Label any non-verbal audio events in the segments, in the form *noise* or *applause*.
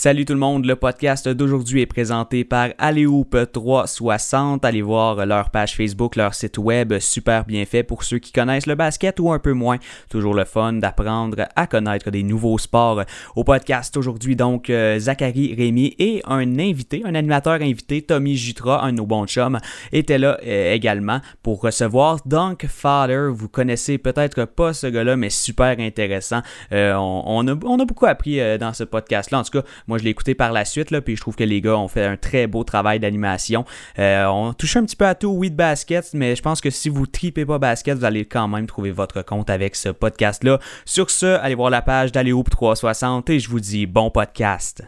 Salut tout le monde, le podcast d'aujourd'hui est présenté par Aléoupe 360. Allez voir leur page Facebook, leur site web, super bien fait pour ceux qui connaissent le basket ou un peu moins. Toujours le fun d'apprendre à connaître des nouveaux sports. Au podcast aujourd'hui donc euh, Zachary Rémy et un invité, un animateur invité, Tommy Jutra, un de nos bons chums, était là euh, également pour recevoir Dunk Father. Vous connaissez peut-être pas ce gars-là, mais super intéressant. Euh, on, a, on, a, beaucoup appris dans ce podcast-là. En tout cas, moi, je l'ai écouté par la suite, là, puis je trouve que les gars ont fait un très beau travail d'animation. Euh, on touche un petit peu à tout, oui, de basket, mais je pense que si vous tripez pas basket, vous allez quand même trouver votre compte avec ce podcast-là. Sur ce, allez voir la page d'Aléoupe 360 et je vous dis bon podcast.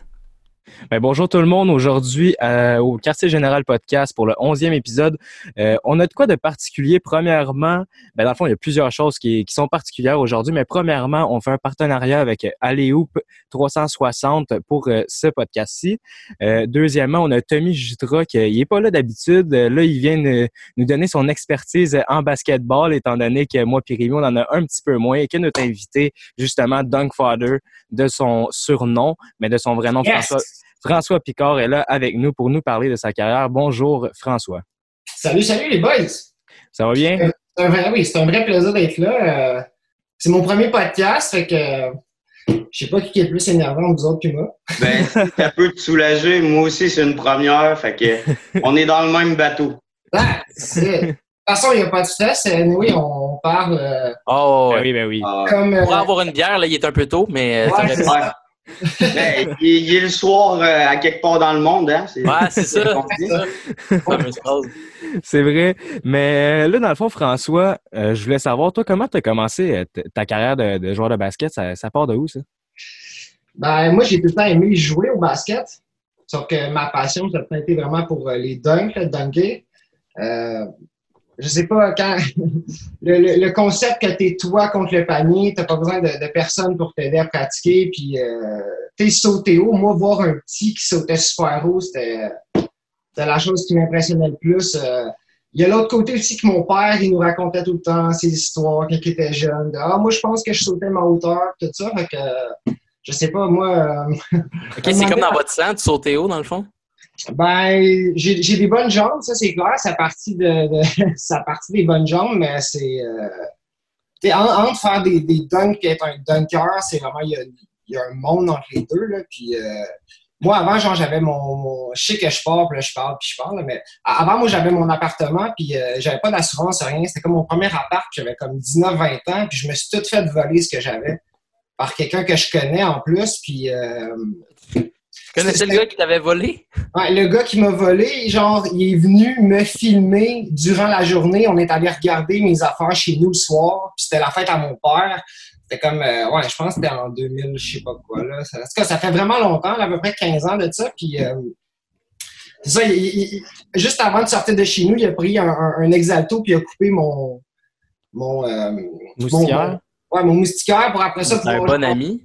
Ben, bonjour tout le monde. Aujourd'hui, euh, au Quartier Général Podcast pour le 11e épisode, euh, on a de quoi de particulier. Premièrement, ben, dans le fond, il y a plusieurs choses qui, sont particulières aujourd'hui, mais premièrement, on fait un partenariat avec Aléoupe 360 pour euh, ce podcast-ci. deuxièmement, on a Tommy Jutra qui n'est pas là d'habitude. Là, il vient nous donner son expertise en basketball, étant donné que moi et Rémi, on en a un petit peu moins et que notre invité, justement, Dunk Father, de son surnom, mais de son vrai nom, François. François Picard est là avec nous pour nous parler de sa carrière. Bonjour François. Salut, salut les boys. Ça va bien? C'est un vrai, oui, c'est un vrai plaisir d'être là. Euh, c'est mon premier podcast, fait que je sais pas qui est le plus énervant, vous autres que moi. ben, *laughs* ça peut te soulager. Moi aussi, c'est une première, fait que *laughs* on est dans le même bateau. Ah, de toute façon, il n'y a pas de stress. Oui, on parle. Euh, oh, ben oui, ben oui. Comme, Pour euh, avoir une bière, là, il est un peu tôt, mais. Ben, il, est le soir euh, à quelque part dans le monde, hein? Ouais, c'est ça. c'est vrai. Mais euh, là, dans le fond, François, euh, je voulais savoir, toi, comment tu as commencé ta carrière de, joueur de basket? Ça, part de où, ça? Ben, moi, j'ai tout le temps aimé jouer au basket. Sauf que ma passion, ça a été vraiment pour les dunks, le dunker je sais pas, quand *laughs* le, le, concept que tu es toi contre le panier, tu pas besoin de, de, personne pour t'aider à pratiquer, puis euh, tu sauté haut. Moi, voir un petit qui sautait super haut, c'était la chose qui m'impressionnait le plus. Euh, il y a l'autre côté aussi que mon père, il nous racontait tout le temps ses histoires quand il était jeune. ah, moi, je pense que je sautais ma hauteur, tout ça. Fait que, je sais pas, moi. Euh, *laughs* OK, c'est comme dans votre sang, tu sautais haut, dans le fond? Ben, j'ai des bonnes jambes, ça c'est clair. Ça partie de, *laughs* ça partie des bonnes jambes, mais c'est euh, entre faire des, des dunks et être un dunker, c'est vraiment il y, a, y, a, un monde entre les deux là. Puis euh, moi avant, genre j'avais mon, je sais que je pars, puis là je parle, puis je parle, mais avant moi j'avais mon appartement, puis euh, j'avais pas d'assurance rien. C'était comme mon premier appart, j'avais comme 19-20 ans, puis je me suis tout fait voler ce que j'avais par quelqu'un que je connais en plus, puis euh, connaissais le gars qui t'avait volé? Ouais, le gars qui m'a volé, genre, il est venu me filmer durant la journée. On est allé regarder mes affaires chez nous le soir. Puis c'était la fête à mon père. C'était comme, euh, ouais, je pense que c'était en 2000, je sais pas quoi. Là. Ça, en tout cas, ça fait vraiment longtemps, à peu près 15 ans de ça. Puis euh, c'est ça, juste avant de sortir de chez nous, il a pris un, un, exalto puis il a coupé mon. Mon. Euh, Moustiquaire? Ouais, mon moustiquaire pour après ça. C'est un bon ami.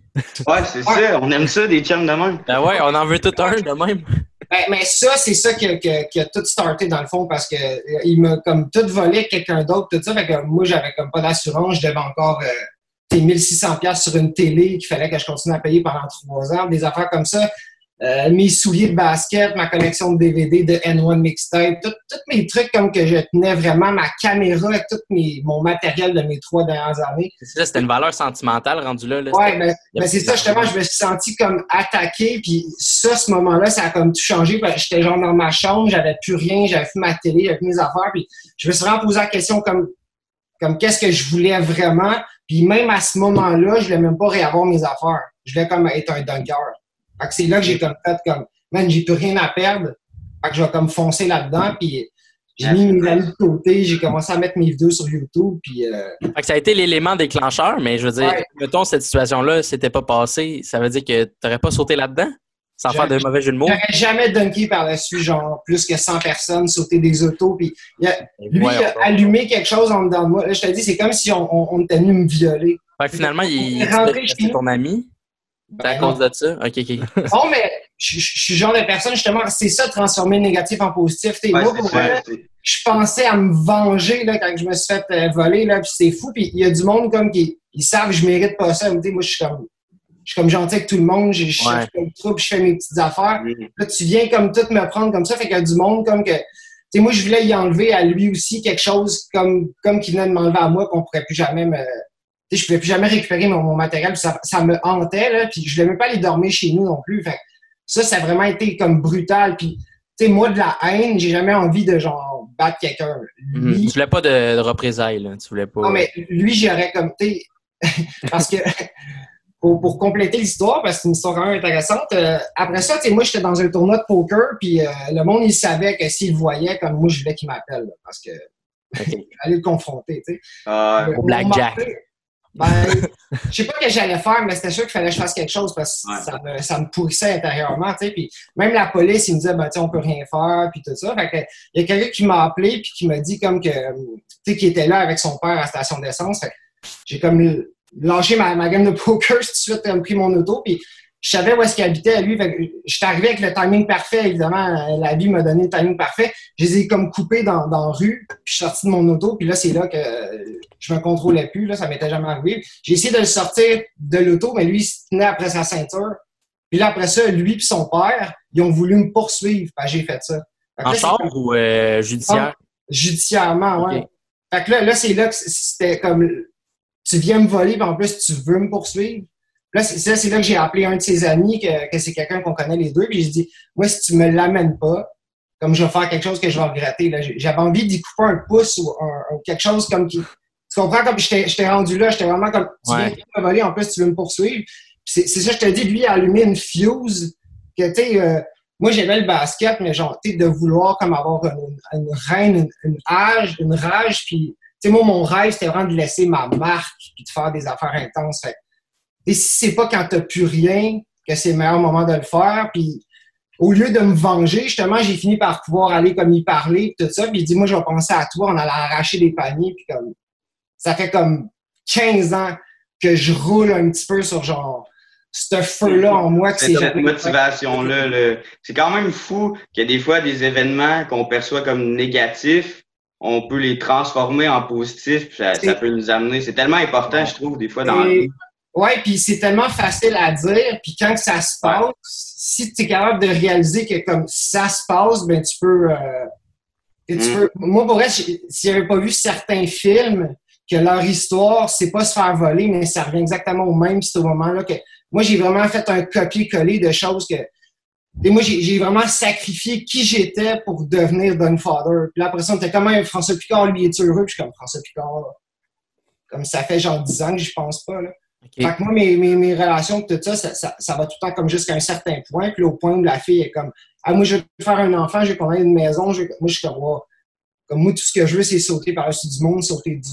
Ouais, c'est ça. On aime ça, des chums de même. Ben ouais, on en veut tout un de même. Ben, mais ça, c'est ça qui a, tout starté dans le fond parce que euh, il m'a comme tout volé quelqu'un d'autre, tout ça. Fait que moi, j'avais comme pas d'assurance. Je devais encore euh, 1600$ sur une télé qu'il fallait que je continue à payer pendant trois ans. Des affaires comme ça. Euh, mes souliers de basket, ma collection de DVD de N1 Mixtape, tous mes trucs comme que je tenais vraiment, ma caméra, tout mes, mon matériel de mes trois dernières années. C'est ça, c'était une valeur sentimentale rendue là. là ouais, mais, mais c'est ça, justement, je me suis senti comme attaqué, puis ça, ce moment-là, ça a comme tout changé. J'étais genre dans ma chambre, j'avais plus rien, j'avais fait ma télé, j'avais mes affaires, puis je me suis vraiment posé la question comme, comme qu'est-ce que je voulais vraiment, puis même à ce moment-là, je voulais même pas réavoir mes affaires. Je voulais comme être un dunker. Fait que c'est là que j'ai comme fait comme, man, j'ai plus rien à perdre. Fait que je vais comme foncer là-dedans, puis j'ai mis mes amis de côté, j'ai commencé à mettre mes vidéos sur YouTube, puis... Euh... Fait que ça a été l'élément déclencheur, mais je veux dire, mettons, cette situation-là s'était pas passée, ça veut dire que t'aurais pas sauté là-dedans? Sans faire de mauvais jeu de mots? J'aurais jamais dunké par-dessus, genre, plus que 100 personnes, sauter des autos, puis lui, il a allumé quelque chose en dedans de moi. Là, je te dis, c'est comme si on, on, était venu me violer. Fait que finalement, il est rentré chez ton ami. C'est à cause de ça? OK, OK. Non, *laughs* mais je, suis le genre de personne, justement, c'est ça, transformer le négatif en positif. moi, pour moi, je pensais à me venger là, quand je me suis fait euh, voler, là, puis c'est fou. Puis il y a du monde comme qui ils savent que je mérite pas ça. moi, je suis comme. je suis comme gentil avec tout le monde, je je Ouais. le trouble, je fais mes petites affaires. Là, tu viens comme tout me prendre comme ça, fait qu'il y a du monde comme que. Tu sais, moi, je voulais y enlever à lui aussi quelque chose comme, comme qui venait de m'enlever à moi, qu'on pourrait plus jamais me. Je pouvais plus jamais récupérer mon, mon matériel, ça, ça me hantait, là, puis je voulais même pas aller dormir chez nous non plus. Fait ça, ça a vraiment été comme brutal. Puis, tu sais, moi, de la haine, j'ai jamais envie de, genre, battre quelqu'un. Mhm. Lui, Tu voulais pas de, de représailles, là. Tu voulais pas. non, mais lui, j'aurais comme, tu sais, *laughs* parce que, *laughs* pour, pour compléter l'histoire, parce que c'est une histoire quand même intéressante, euh, après ça, tu sais, moi, j'étais dans un tournoi de poker, puis euh, le monde, il savait que s'il le voyait, comme moi, je voulais qu'il m'appelle, parce que Ok. *laughs* aller le confronter, tu sais. Ah, Euh, blackjack. Ben, je sais pas ce que j'allais faire, mais c'était sûr qu'il fallait que je fasse quelque chose parce que Ouais. ça, me, ça me pourrissait intérieurement, tu sais. Puis même la police, ils me disaient, ben, tu on peut rien faire, puis tout ça. Fait que, il y a quelqu'un qui m'a appelé puis qui m'a dit comme que, tu sais, qui était là avec son père à la station d'essence. Fait j'ai comme lâché ma, ma game de poker, *laughs* tout de suite, pris mon auto, puis je savais où est-ce qu'il habitait, lui. Que j'étais arrivé avec le timing parfait, évidemment. La vie m'a donné le timing parfait. Je les ai comme coupés dans, dans la rue, puis je suis sorti de mon auto, puis là, c'est là que je me contrôlais plus, là, ça m'était jamais arrivé. J'ai essayé de le sortir de l'auto, mais lui, il se tenait après sa ceinture. Puis là, après ça, lui et son père, ils ont voulu me poursuivre. J'ai fait ça. Fait En là, char ou euh, judiciaire? Judiciairement, ouais. Ok. Fait que là, là c'est là que c'était comme tu viens me voler, puis en plus tu veux me poursuivre? Là, c'est là que j'ai appelé un de ses amis, que, que c'est quelqu'un qu'on connaît les deux, puis j'ai dit Moi, si tu me l'amènes pas, comme je vais faire quelque chose que je vais regretter. J'avais envie d'y couper un pouce ou un- un- quelque chose comme qui. Tu comprends comme j'étais j'étais rendu là, j'étais vraiment comme tu Ouais. viens me voler, en plus tu veux me poursuivre. C'est ça, je te dis, lui, il a allumé une fuse que tu sais. euh, moi, j'aimais le basket, mais genre, tu de vouloir comme avoir une, une reine, une, une rage, une rage, puis, tu sais, moi, mon rêve, c'était vraiment de laisser ma marque, puis de faire des affaires intenses. Fait, et si c'est pas quand t'as plus rien que c'est le meilleur moment de le faire, puis au lieu de me venger, justement, j'ai fini par pouvoir aller comme y parler, tout ça, puis il dit, moi, je vais penser à toi, on allait arracher des paniers, puis comme, ça fait comme 15 ans que je roule un petit peu sur genre, ce feu-là en moi que c'est cette motivation-là. là. C'est quand même fou qu'il y a des fois des événements qu'on perçoit comme négatifs, on peut les transformer en positifs, puis ça, ça peut nous amener. C'est tellement important, je trouve, des fois, dans la Et- Ouais, puis c'est tellement facile à dire, puis quand ça se passe, si tu es capable de réaliser que comme ça se passe, ben tu peux. euh, tu Mm. peux moi, pour vrai, si j'avais pas vu certains films, que leur histoire, c'est pas se faire voler, mais ça revient exactement au même, c'est au moment-là que. Moi, j'ai vraiment fait un copier-coller de choses que. Et moi, j'ai vraiment sacrifié qui j'étais pour devenir Father. Puis là, après ça, on était comme François Picard, lui, est heureux. Puis je suis comme François Picard. là. Comme ça fait genre 10 ans que je pense pas. Là. Fait que moi, mes, mes, mes relations, tout ça, ça, ça, ça va tout le temps comme jusqu'à un certain point. Puis là, au point où la fille est comme, ah, moi, je veux faire un enfant, je veux qu'on ait une maison. Je Moi, je suis comme, comme moi, tout ce que je veux, c'est sauter par-dessus du monde, sauter du,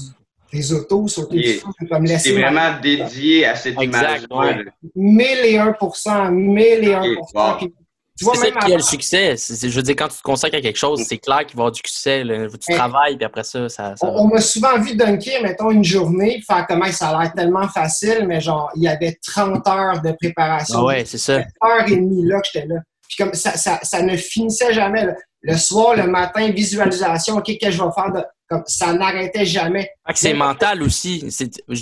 des autos, sauter du puis comme C'est laisser ma- vraiment dédié à cette Exact, image-là. ouais. là. 1001 1001 Ok, wow. Puis, Tu vois, C'est ça qui a le succès. Je veux dire, quand tu te consacres à quelque chose, c'est clair qu'il va y avoir du succès. là. Tu travailles, puis après ça, ça, ça On, on m'a souvent vu dunker, mettons, une journée, puis faire comment ça a l'air tellement facile, mais genre, il y avait 30 heures de préparation. Ah ouais, c'est ça. heure et demie là que j'étais là. Puis comme ça, ça, ça ne finissait jamais. là. Le soir, le matin, visualisation, OK, qu'est-ce que je vais faire? De, comme, ça n'arrêtait jamais. Que c'est mental aussi.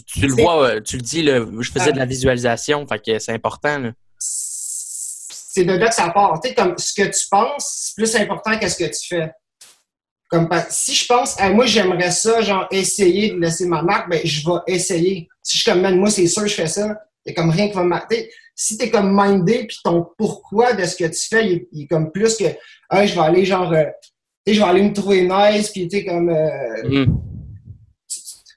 Tu le vois, euh, tu le dis, là, je faisais de la visualisation, fait que c'est important. là. C'est de là que ça part. Tu sais, comme ce que tu penses, c'est plus important que ce que tu fais. Comme si je pense, Hey, moi j'aimerais ça, genre essayer de laisser ma marque, ben je vais essayer. Si je suis comme moi c'est sûr je fais ça, il comme rien qui va me marquer. Si tu es comme mindé puis ton pourquoi de ce que tu fais, il est, il est comme plus que je vais aller genre euh, tu sais, je vais aller me trouver nice puis tu comme euh,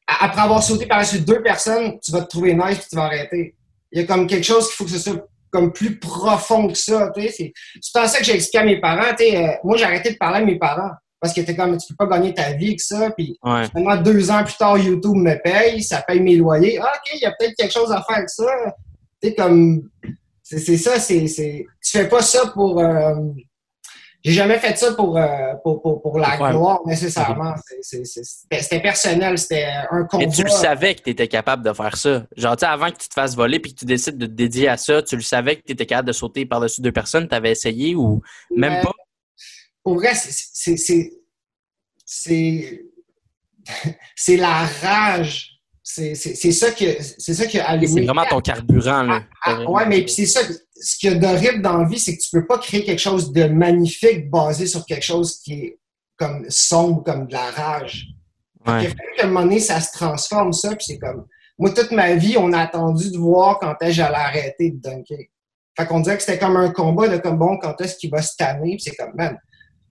a- après avoir sauté par la suite deux personnes, tu vas te trouver nice puis tu vas arrêter. Il y a comme quelque chose qu'il faut que ce soit comme plus profond que ça. C'est en ça que j'ai expliqué à mes parents. euh, moi, j'ai arrêté de parler à mes parents parce que t'es comme tu peux pas gagner ta vie avec ça. Puis Ouais. maintenant, deux ans plus tard, YouTube me paye, ça paye mes loyers. Ah, OK, il y a peut-être quelque chose à faire avec ça. Tu sais, comme c'est ça, c'est. c'est- Tu fais pas ça pour. euh, j'ai jamais fait ça pour, euh, pour, pour, pour la Ouais. gloire nécessairement. C'était personnel, c'était un combat. Et tu le savais que tu étais capable de faire ça. Genre, tu sais, avant que tu te fasses voler puis que tu décides de te dédier à ça, tu le savais que tu étais capable de sauter par-dessus deux personnes, tu avais essayé ou même Mais pas? Pour vrai, c'est- la rage C'est ça que c'est ça qui a allumé. C'est vraiment ton carburant, là. Ah, ouais, mais puis c'est ça. Ce qu'il y a d'horrible dans la vie, c'est que tu peux pas créer quelque chose de magnifique basé sur quelque chose qui est comme sombre, comme de la rage. Ouais. qu'à un moment donné, ça se transforme, ça, puis c'est comme... Moi, toute ma vie, on a attendu de voir quand est-ce que j'allais arrêter de dunker. Fait qu'on dirait que c'était comme un combat de comme, bon, quand est-ce qu'il va se tanner, puis c'est comme, man,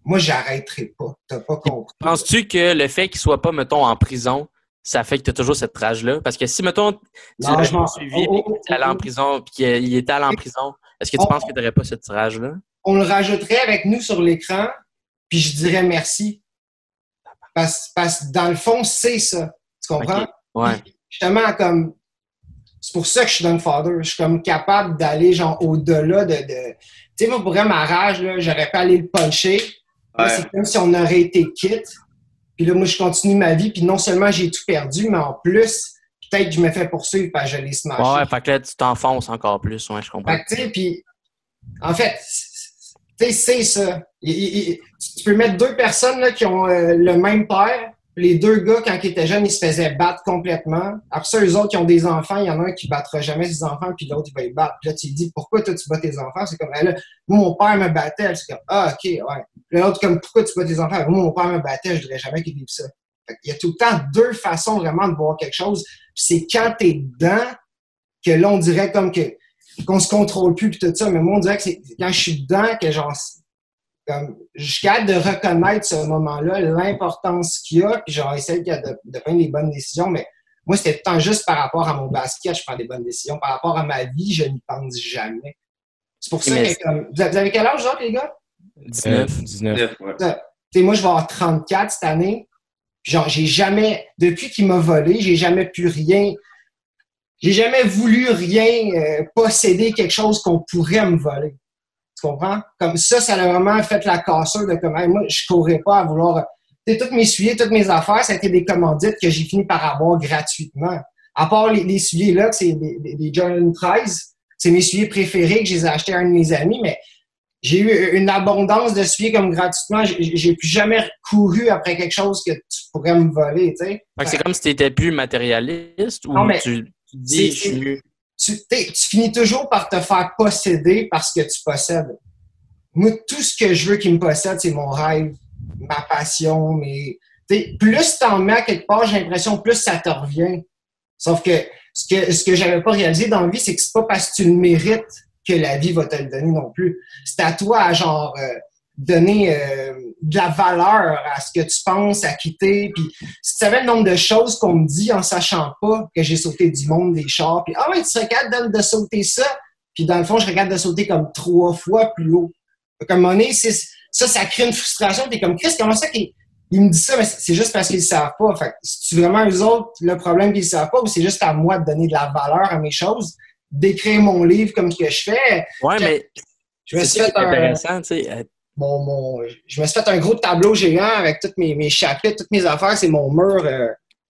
moi, j'arrêterai pas. T'as pas compris. Penses-tu que le fait qu'il soit pas, mettons, en prison, ça fait que tu as toujours cette rage-là? Parce que si, mettons, tu l'as je m'en- suivi oh, et oh, qu'il allait en oh. prison puis qu'il était allé en prison, est-ce que tu Oh. penses que tu n'aurais pas cette rage-là? On le rajouterait avec nous sur l'écran, puis je dirais merci. Parce, parce que dans le fond, c'est ça. Tu comprends? Ok. Ouais. Puis, justement, comme. C'est pour ça que je suis Father. Je suis comme capable d'aller, genre, au-delà de. de... Tu sais, moi, pour vrai, ma rage, là, j'aurais pas aller le puncher. Ouais. C'est comme si on aurait été quitte. Puis là, moi, je continue ma vie. Puis non seulement j'ai tout perdu, mais en plus, peut-être que je me fais poursuivre parce que je l'ai smashé. Ouais, ouais, fait que là, tu t'enfonces encore plus. Ouais, je comprends. Fait que, tu sais, puis, en fait, tu sais, c'est ça. Il- il- il- tu peux mettre deux personnes là, qui ont euh, le même père. Les deux gars, quand ils étaient jeunes, ils se faisaient battre complètement. Après ça, eux autres qui ont des enfants, il y en a un qui battra jamais ses enfants, puis l'autre, il va les battre. Puis là, tu lui dis, pourquoi toi, tu bats tes enfants? C'est comme, là, mon père me battait. C'est comme, ah, OK, ouais. L'autre, comme, pourquoi tu bats tes enfants? Moi, mon père me battait, je voudrais jamais qu'il vive ça. Il y a tout le temps deux façons vraiment de voir quelque chose. C'est quand t'es dedans que là, on dirait comme que qu'on se contrôle plus puis tout ça. Mais moi, on dirait que c'est quand je suis dedans que genre comme je suis capable de reconnaître ce moment-là, l'importance qu'il y a, puis genre essayer de, de, de prendre les bonnes décisions. Mais moi, c'était tout le temps juste par rapport à mon basket, je prends des bonnes décisions. Par rapport à ma vie, je n'y pense jamais. C'est pour ça Mais que comme. Vous avez quel âge, genre, les gars? 19. Euh, 19. Neuf, ouais. Tu sais, moi, je vais avoir 34 cette année. Genre, j'ai jamais, depuis qu'il m'a volé, j'ai jamais pu rien, j'ai jamais voulu rien euh, posséder quelque chose qu'on pourrait me voler. Tu comprends? Comme ça, ça a vraiment fait la cassure de comme, Hey, moi, je courrais pas à vouloir, tu toutes mes souliers, toutes mes affaires, ça a été des commandites que j'ai fini par avoir gratuitement. À part les, les souliers là, que c'est des, Jordan 13, c'est mes souliers préférés que je les ai achetés à un de mes amis, mais j'ai eu une abondance de souliers comme gratuitement. J'ai plus jamais couru après quelque chose que tu pourrais me voler, tu sais. C'est comme si tu étais plus matérialiste ou Non, mais tu, dis, je suis. Tu, finis toujours par te faire posséder parce que tu possèdes. Moi, tout ce que je veux qui me possède, c'est mon rêve, ma passion, mais plus t'en mets à quelque part, j'ai l'impression plus ça te revient. Sauf que ce que ce que j'avais pas réalisé dans la vie, c'est que c'est pas parce que tu le mérites que la vie va te le donner non plus. C'est à toi genre euh, donner euh, de la valeur à ce que tu penses, à quitter. Puis si tu savais le nombre de choses qu'on me dit en sachant pas que j'ai sauté du monde, des chars, puis ah ouais, tu serais capable de, de sauter ça, puis dans le fond, je capable de sauter comme trois fois plus haut. Moment donné, c'est- ça, ça crée une frustration. T'es comme Chris, comment ça qu'il il me dit ça, mais c'est juste parce qu'ils le savent pas. Fait que c'est vraiment eux autres le problème qu'ils le savent pas, ou c'est juste à moi de donner de la valeur à mes choses, d'écrire mon livre comme ce que je fais? Ouais, mais Je me suis fait est un, intéressant, tu sais. Mon, mon, je me suis fait un gros tableau géant avec tous mes, mes chapitres, toutes mes affaires. C'est mon mur. euh,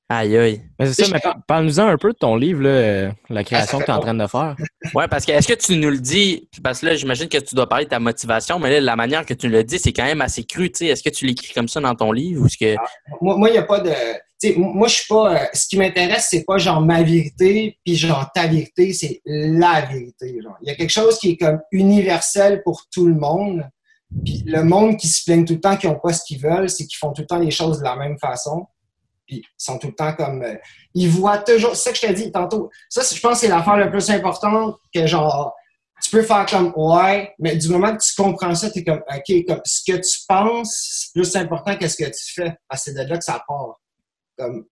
Aïe, aïe. Mais c'est ça, mais par- parle-nous-en un peu de ton livre, là, euh, la création que tu es en train de faire. Ouais, parce que est-ce que tu nous le dis, parce que là, j'imagine que tu dois parler de ta motivation, mais là, la manière que tu le dis, c'est quand même assez cru, tu sais. Est-ce que tu l'écris comme ça dans ton livre ou est-ce que. moi, moi, il n'y a pas de. tu sais, moi, je suis pas. euh, ce qui m'intéresse, c'est pas genre ma vérité, puis genre ta vérité, c'est la vérité. Genre. Il y a quelque chose qui est comme universel pour tout le monde. Puis le monde qui se plaigne tout le temps, qui n'ont pas ce qu'ils veulent, c'est qu'ils font tout le temps les choses de la même façon. Puis ils sont tout le temps comme. euh, ils voient toujours. C'est ça que je t'ai dit tantôt. Ça, je pense que c'est l'affaire la plus importante que genre. Tu peux faire comme ouais, mais du moment que tu comprends ça, tu es comme OK, comme ce que tu penses, c'est plus important que ce que tu fais. Que c'est de là que ça part. Comme,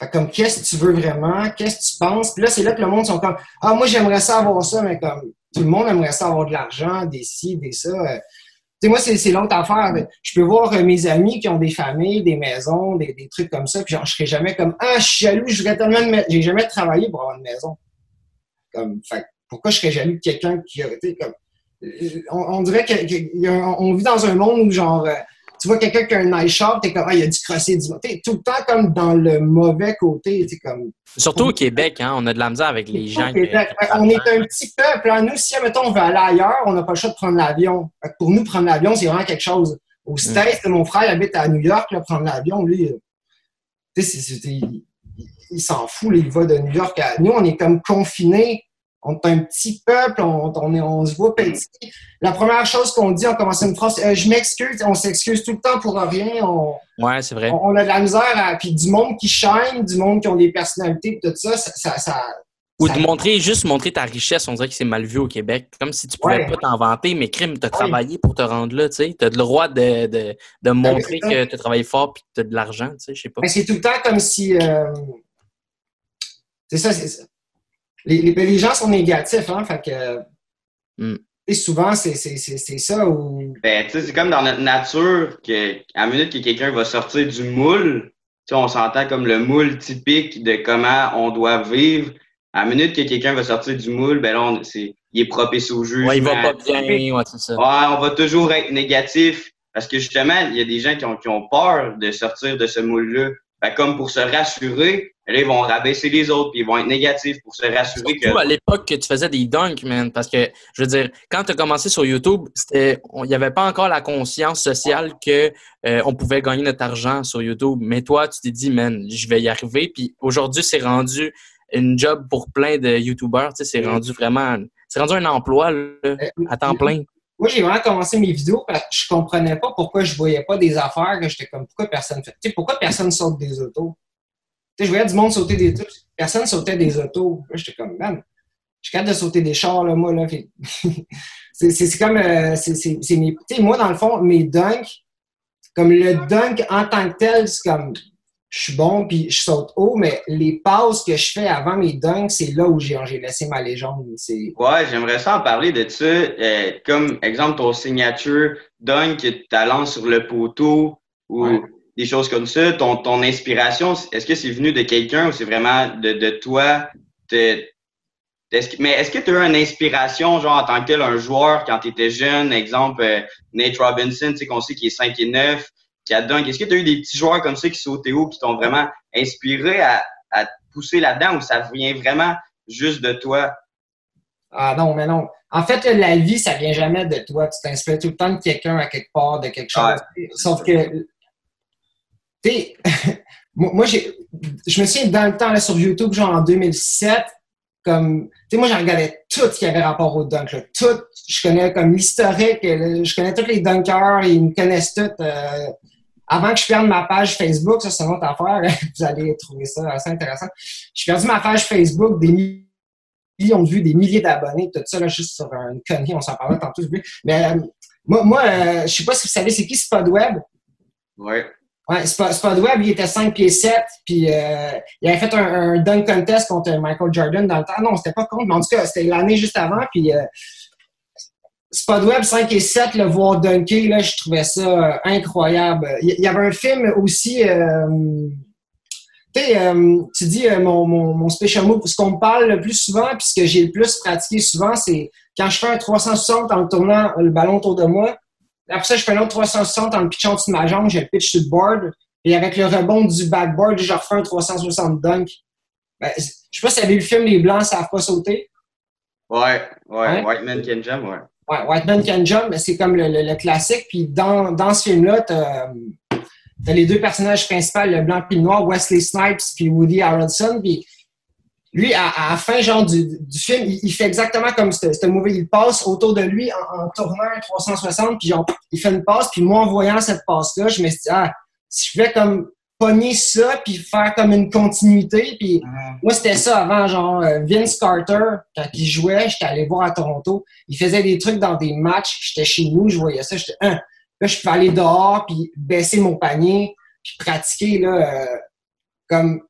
fait comme qu'est-ce que tu veux vraiment, qu'est-ce que tu penses? Puis là, c'est là que le monde sont comme Ah, moi j'aimerais ça avoir ça, mais comme tout le monde aimerait ça avoir de l'argent, des ci, des ça. Tu sais, moi, c'est l'autre affaire. Je peux voir euh, mes amis qui ont des familles, des maisons, des, des trucs comme ça, puis genre, je serais jamais comme Ah, je suis jaloux, je tellement de J'ai jamais travaillé pour avoir une maison. Comme, fait, pourquoi je serais jaloux de quelqu'un qui a été comme. euh, On, on dirait qu'on vit dans un monde où genre euh, tu vois quelqu'un qui a un nice shop, t'es comme ah, il a dû crosser du T'es tout le temps comme dans le mauvais côté. T'es comme Surtout au Québec, hein, on a de la misère avec les gens. On est un petit peuple. hein. Nous, si, mettons, on veut aller ailleurs, on n'a pas le choix de prendre l'avion. Pour nous, prendre l'avion, c'est vraiment quelque chose. Au States, mon frère il habite à New York, là, prendre l'avion, lui, euh, tu sais, il- il s'en fout, là, il va de New York à. Nous, on est comme confinés. On est un petit peuple, on, on, on se voit petit. La première chose qu'on dit en commençant une phrase, euh, je m'excuse, on s'excuse tout le temps pour rien. On, Ouais, c'est vrai. on, on a de la misère à. Puis du monde qui shine, du monde qui ont des personnalités, tout ça, ça. ça, ça- Ou de montrer, juste montrer ta richesse, on dirait que c'est mal vu au Québec. Comme si tu pouvais Ouais. pas t'en vanter, mais crime, t'as travaillé pour te rendre là, tu sais. T'as le droit de, de, de montrer que t'as travaillé fort puis que t'as de l'argent, tu sais, je sais pas. Mais c'est tout le temps comme si. euh, C'est ça, c'est ça. Les, les, les gens sont négatifs, hein, fait que. Mm. tu sais, souvent, c'est c'est- c'est- c'est ça où. Ben, tu sais, c'est comme dans notre nature que, à la minute que quelqu'un va sortir du moule, tu sais, on s'entend comme le moule typique de comment on doit vivre. À la minute que quelqu'un va sortir du moule, ben là, on- c'est, il est propice au jugement. Ouais, il va pas bien, ouais, c'est ça. Ouais, on va toujours être négatif parce que justement, il y a des gens qui ont, qui ont peur de sortir de ce moule-là. Fait comme pour se rassurer, là, ils vont rabaisser les autres puis ils vont être négatifs pour se rassurer que. Surtout à l'époque que tu faisais des dunks, man. Parce que, je veux dire, quand tu as commencé sur YouTube, c'était, il n'y avait pas encore la conscience sociale que euh, on pouvait gagner notre argent sur YouTube. Mais toi, tu t'es dit, man, je vais y arriver. Puis aujourd'hui, c'est rendu une job pour plein de YouTubers. Tu sais, c'est Mm. rendu vraiment, c'est rendu un emploi là, Euh, à temps plein. Moi, j'ai vraiment commencé mes vidéos parce que je comprenais pas pourquoi je voyais pas des affaires que j'étais comme pourquoi personne fait. Pourquoi personne saute des autos? Je voyais du monde sauter des autos. Personne sautait des autos. Là, j'étais comme, man, je suis capable de sauter des chars, là, moi, là. *laughs* C'est c'est- comme, euh, c'est c'est- mes, moi, dans le fond, mes dunks, comme le dunk en tant que tel, c'est comme, je suis bon puis je saute haut, mais les passes que je fais avant mes dunks, c'est là où j'ai laissé ma légende. C'est, Ouais, j'aimerais ça en parler de ça. Euh, comme exemple, ton signature dunk que tu lances sur le poteau ou Ouais. des choses comme ça. Ton, ton inspiration, est-ce que c'est venu de quelqu'un ou c'est vraiment de, de toi? Que- mais est-ce que tu as eu une inspiration, genre en tant que tel, un joueur quand tu étais jeune, exemple euh, Nate Robinson, tu sais qu'on sait qu'il est 5 et 9, qui a dunk. Est-ce que tu as eu des petits joueurs comme ça qui sautaient haut, qui t'ont vraiment inspiré à, à te pousser là-dedans ou ça vient vraiment juste de toi? Ah non, mais non. En fait, la vie, ça vient jamais de toi. Tu t'inspires tout le temps de quelqu'un à quelque part, de quelque chose. Sauf que, tu sais, *laughs* moi, j'ai, je me souviens dans le temps, là, sur YouTube, genre en 2007, comme, tu sais, moi, j'ai regardé tout ce qui avait rapport au dunk, là. Tout, je connais comme l'historique, je connais tous les dunkers, ils me connaissent tous. euh, avant que je perde ma page Facebook, ça, c'est une autre affaire, *laughs* vous allez trouver ça assez intéressant. J'ai perdu ma page Facebook, des millions de vues, des milliers d'abonnés, tout ça, là, juste sur une connerie, on s'en parlait tantôt. Mais euh, moi, moi euh, je sais pas si vous savez, c'est qui Spodweb? Ouais. Ouais, Spud, Spodweb, il était 5 pieds 7, puis euh, il avait fait un, un dunk contest contre Michael Jordan dans le temps. Non, c'était pas contre, mais en tout cas, c'était l'année juste avant, puis Spodweb 5 et 7, le voir dunker, là, je trouvais ça euh, incroyable. Il y avait un film aussi, euh, tu sais, euh, tu dis euh, mon, mon, mon special move, ce qu'on me parle le plus souvent, puis ce que j'ai le plus pratiqué souvent, c'est quand je fais un 360 en tournant le ballon autour de moi. Après ça, je fais un autre 360 en le pitchant dessus de ma jambe, je le pitch sur le board. Et avec le rebond du backboard, je refais un 360 dunk. Ben, je sais pas si vous avez vu le film Les Blancs savent pas sauter. Ouais, ouais, Ouais. White Man Can Jump, ouais. White Man Can Jump, c'est comme le, le- classique. Puis dans, dans ce film-là, t'as as les deux personnages principaux, le blanc et le noir, Wesley Snipes puis Woody Harrelson. Puis lui, à, la fin genre du, du film, il, fait exactement comme ce movie. Il passe autour de lui en, tournant un 360, puis genre, il fait une passe. Puis moi, en voyant cette passe-là, je me suis dit, ah, si je fais comme pogner ça, puis faire comme une continuité, puis moi, c'était ça avant, genre euh, Vince Carter, quand il jouait, j'étais allé voir à Toronto. Il faisait des trucs dans des matchs. J'étais chez nous, je voyais ça. J'étais, hein, là, je pouvais aller dehors, puis baisser mon panier, puis pratiquer, là, euh, comme,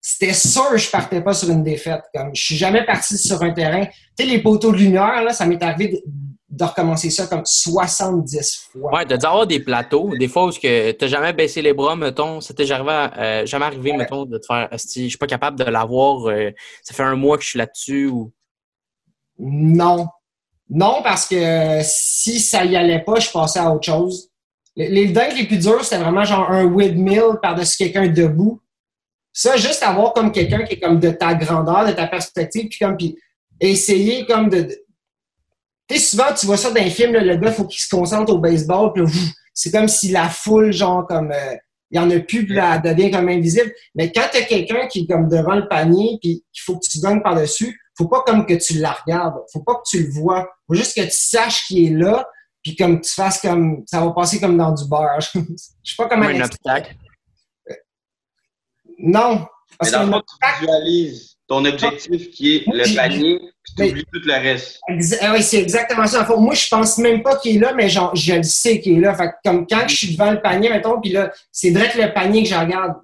c'était sûr que je partais pas sur une défaite. Comme, je suis jamais parti sur un terrain. Tu sais, les poteaux de lumière, là, ça m'est arrivé de, de recommencer ça comme 70 fois. Ouais, t'as dû avoir des plateaux, des fois où tu t'as jamais baissé les bras, mettons. Ça t'est jamais, euh, jamais arrivé, Ouais. mettons, de te faire, Asti, je suis pas capable de l'avoir, euh, ça fait un mois que je suis là-dessus ou? Non. Non, parce que si ça y allait pas, je passais à autre chose. Les, les les plus durs, c'était vraiment genre un windmill par-dessus quelqu'un debout. Ça, juste avoir comme quelqu'un qui est comme de ta grandeur, de ta perspective, puis comme puis essayer comme de. Tu sais, souvent, tu vois ça dans les films, là, le gars, faut qu'il se concentre au baseball, puis c'est comme si la foule, genre, comme. euh, il y en a plus, puis là, elle devient comme invisible. Mais quand tu as quelqu'un qui est comme devant le panier, puis qu'il faut que tu donnes par-dessus, faut pas comme que tu la regardes, faut pas que tu le vois. faut juste que tu saches qu'il est là, puis comme tu fasses comme... Ça va passer comme dans du beurre. *laughs* Je sais pas comment... Comme un obstacle. Non. Mais dans le fond, tu visualises ton objectif qui est le panier, puis tu oublies tout le reste. Ah oui, c'est exactement ça. moi, je pense même pas qu'il est là, mais genre, je le sais qu'il est là. Fait comme quand je suis devant le panier, mettons, puis là, c'est direct le panier que je regarde.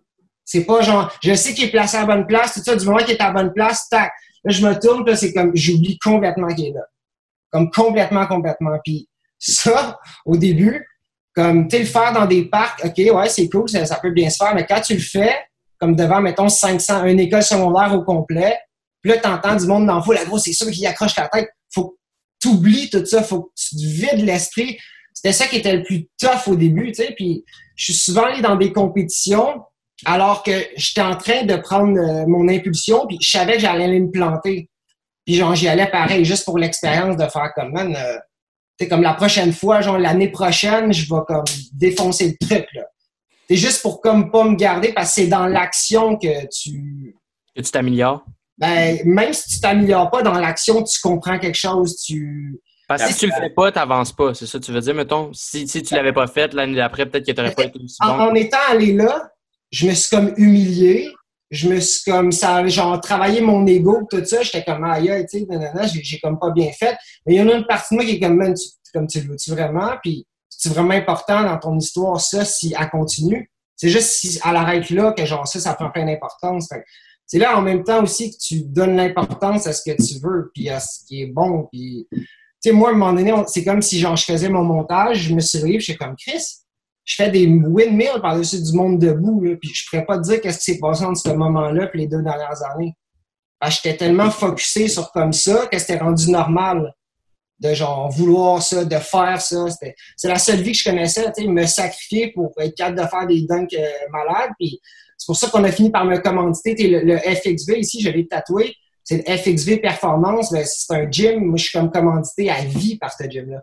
C'est pas genre, je sais qu'il est placé à la bonne place, tout ça, du moment qu'il est à la bonne place, tac. Là, je me tourne, puis c'est comme, j'oublie complètement qu'il est là. Comme complètement, complètement. Puis ça, *laughs* au début, comme, tu le faire dans des parcs, OK, ouais, c'est cool, ça, ça peut bien se faire, mais quand tu le fais, comme devant, mettons, 500, une école secondaire au complet. Puis là, t'entends du monde dans la grosse, c'est sûr qu'il accroche la tête. Faut que tu oublies tout ça, faut que tu vides l'esprit. C'était ça qui était le plus tough au début, tu sais. Puis je suis souvent allé dans des compétitions alors que j'étais en train de prendre euh, mon impulsion, puis je savais que j'allais aller me planter. Puis genre, j'y allais pareil, juste pour l'expérience de faire comme, man, euh, comme la prochaine fois, genre l'année prochaine, je vais comme défoncer le truc, là. C'est juste pour comme pas me garder parce que c'est dans l'action que tu. Que tu t'améliores? Ben, même si tu t'améliores pas dans l'action, tu comprends quelque chose, tu. Parce que si tu le fais pas, tu n'avances pas, c'est ça que tu veux dire, mettons? Si, si tu l'avais pas fait l'année d'après, peut-être que tu n'aurais pas été aussi bon. En, étant allé là, je me suis comme humilié. Je me suis comme ça, genre travaillé mon ego, tout ça. J'étais comme aïe, tu sais, j'ai comme pas bien fait. Mais il y en a une partie de moi qui est comme, tu, comme tu le veux-tu vraiment? Puis c'est vraiment important dans ton histoire, ça, si elle continue. C'est juste si elle arrête là que genre ça, ça prend plein d'importance. C'est là en même temps aussi que tu donnes l'importance à ce que tu veux, puis à ce qui est bon. Puis, tu sais, moi, à un moment donné, c'est comme si genre je faisais mon montage, je me suis réveillé, je comme Chris, je fais des windmills par-dessus du monde debout, puis je pourrais pas te dire qu'est-ce qui s'est passé entre ce moment-là et les deux dernières années. J'étais tellement focusé sur comme ça que c'était rendu normal de genre vouloir ça, de faire ça. C'est la seule vie que je connaissais, tu sais, me sacrifier pour être capable de faire des dunks euh, malades. Puis c'est pour ça qu'on a fini par me commanditer. Le, le, FXV ici, je l'ai tatoué. C'est le FXV Performance. C'est un gym. Moi, je suis comme commandité à vie par ce gym-là.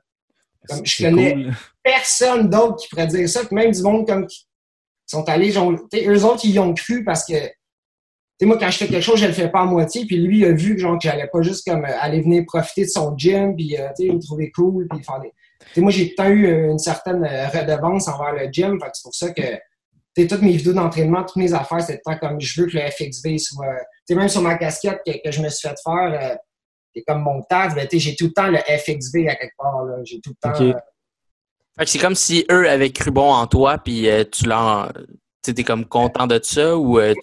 Je connais personne d'autre qui pourrait dire ça. même du monde comme qui sont allés, genre, eux autres, ils y ont cru parce que sais, moi, quand je fais quelque chose, je le fais pas à moitié. Puis lui, il a vu genre, que j'allais pas juste comme euh, aller venir profiter de son gym, puis euh, tu sais, me trouver cool, puis faire des. sais, moi, j'ai tout eu euh, une certaine redevance envers le gym. Fait c'est pour ça que toutes mes vidéos d'entraînement, toutes mes affaires, c'est temps comme je veux que le FXV soit. Tu sais, même sur ma casquette que, que je me suis fait faire, c'est comme mon tag, ben, j'ai tout le temps le FXV à quelque part. J'ai tout le temps. Fait que c'est comme si eux avaient cru bon en toi, puis tu l'as tu es comme content de ça ou euh,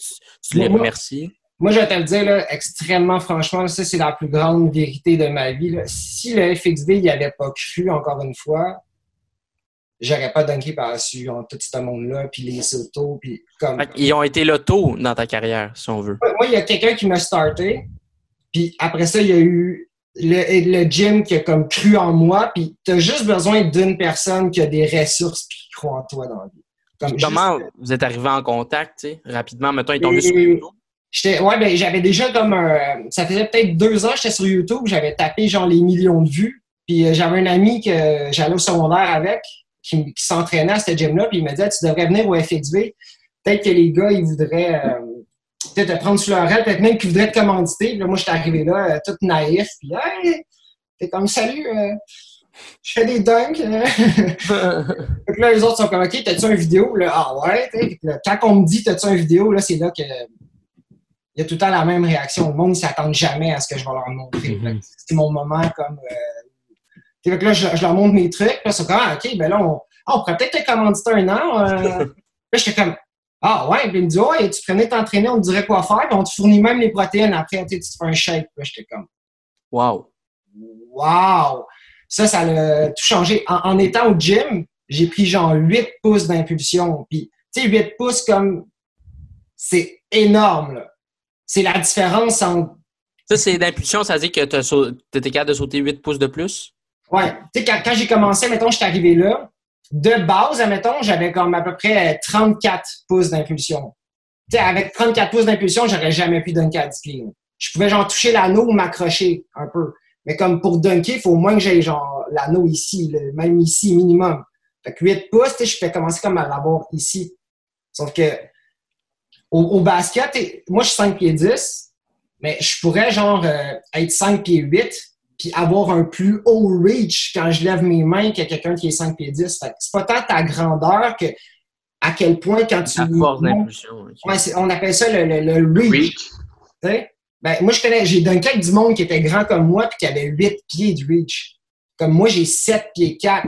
tu, les remercies? Moi, je vais te le dire, là, extrêmement franchement, ça, c'est la plus grande vérité de ma vie. Si le FXB n'y avait pas cru, encore une fois, j'aurais pas dunké par-dessus tout ce monde-là, puis les autos, puis comme... Ils ont été là tôt dans ta carrière, si on veut. Moi, il y a quelqu'un qui m'a starté, puis après ça, il y a eu le, le gym qui a comme cru en moi, puis tu as juste besoin d'une personne qui a des ressources puis qui croit en toi dans la vie. Comment vous êtes arrivé en contact, tu sais, rapidement? Mettons, il est tombé sur YouTube. Ouais, ben, j'avais déjà comme un. Ça faisait peut-être deux ans que j'étais sur YouTube, j'avais tapé genre les millions de vues. Puis euh, j'avais un ami que j'allais au secondaire avec, qui, s'entraînait à ce gym-là, puis il me disait Tu devrais venir au FXB. Peut-être que les gars, ils voudraient euh, peut-être te prendre sur leur aile, peut-être même qu'ils voudraient te commanditer. Puis là, moi, j'étais arrivé là, euh, tout naïf, puis hey, t'es comme salut je fais des dunks. Hein. *laughs* donc là, les autres sont comme, OK, t'as-tu une vidéo? Là, ah ouais. quand on me dit, t'as-tu une vidéo? Là, c'est là que il y a tout le temps la même réaction. Le monde ne s'attend jamais à ce que je vais leur montrer. Mm-hmm. C'est mon moment comme. Euh... là, je, leur montre mes trucs. Là, c'est comme, ah, OK, ben là, on, ah, on pourrait peut-être te commanditer un an. Euh... *laughs* là, j'étais comme, ah ouais. Puis il me dit, ouais, tu prenais t'entraîner, on te dirait quoi faire. Puis on te fournit même les protéines après. Tu te fais un shake. Là, j'étais comme, wow. Wow. Ça, ça a tout changé. En, étant au gym, j'ai pris genre 8 pouces d'impulsion. Puis, tu sais, 8 pouces comme. C'est énorme, C'est la différence entre. Ça, c'est d'impulsion, ça veut dire que tu étais capable de sauter 8 pouces de plus? Ouais. Tu sais, quand, j'ai commencé, mettons, je suis arrivé là, de base, admettons, j'avais comme à peu près 34 pouces d'impulsion. Tu sais, avec 34 pouces d'impulsion, j'aurais jamais pu 10 pieds. Je pouvais genre toucher l'anneau ou m'accrocher un peu. Mais comme pour dunker, il faut au moins que j'aie genre l'anneau ici, même ici minimum. Fait que 8 pouces, je fais commencer comme à l'avoir ici. Sauf que au, au basket, et- moi, je suis 5 pieds 10, mais je pourrais, genre, euh, être 5 pieds 8 puis avoir un plus haut reach quand je lève mes mains que quelqu'un qui est 5 pieds 10. Fait que c'est pas tant ta grandeur que à quel point quand tu... La force d'impulsion. ok. Ouais, c'est- on appelle ça le, le, le reach. Reach. Ben, moi, je connais, j'ai dunké du monde qui était grand comme moi puis qui avait 8 pieds de reach. Comme moi, j'ai 7 pieds 4.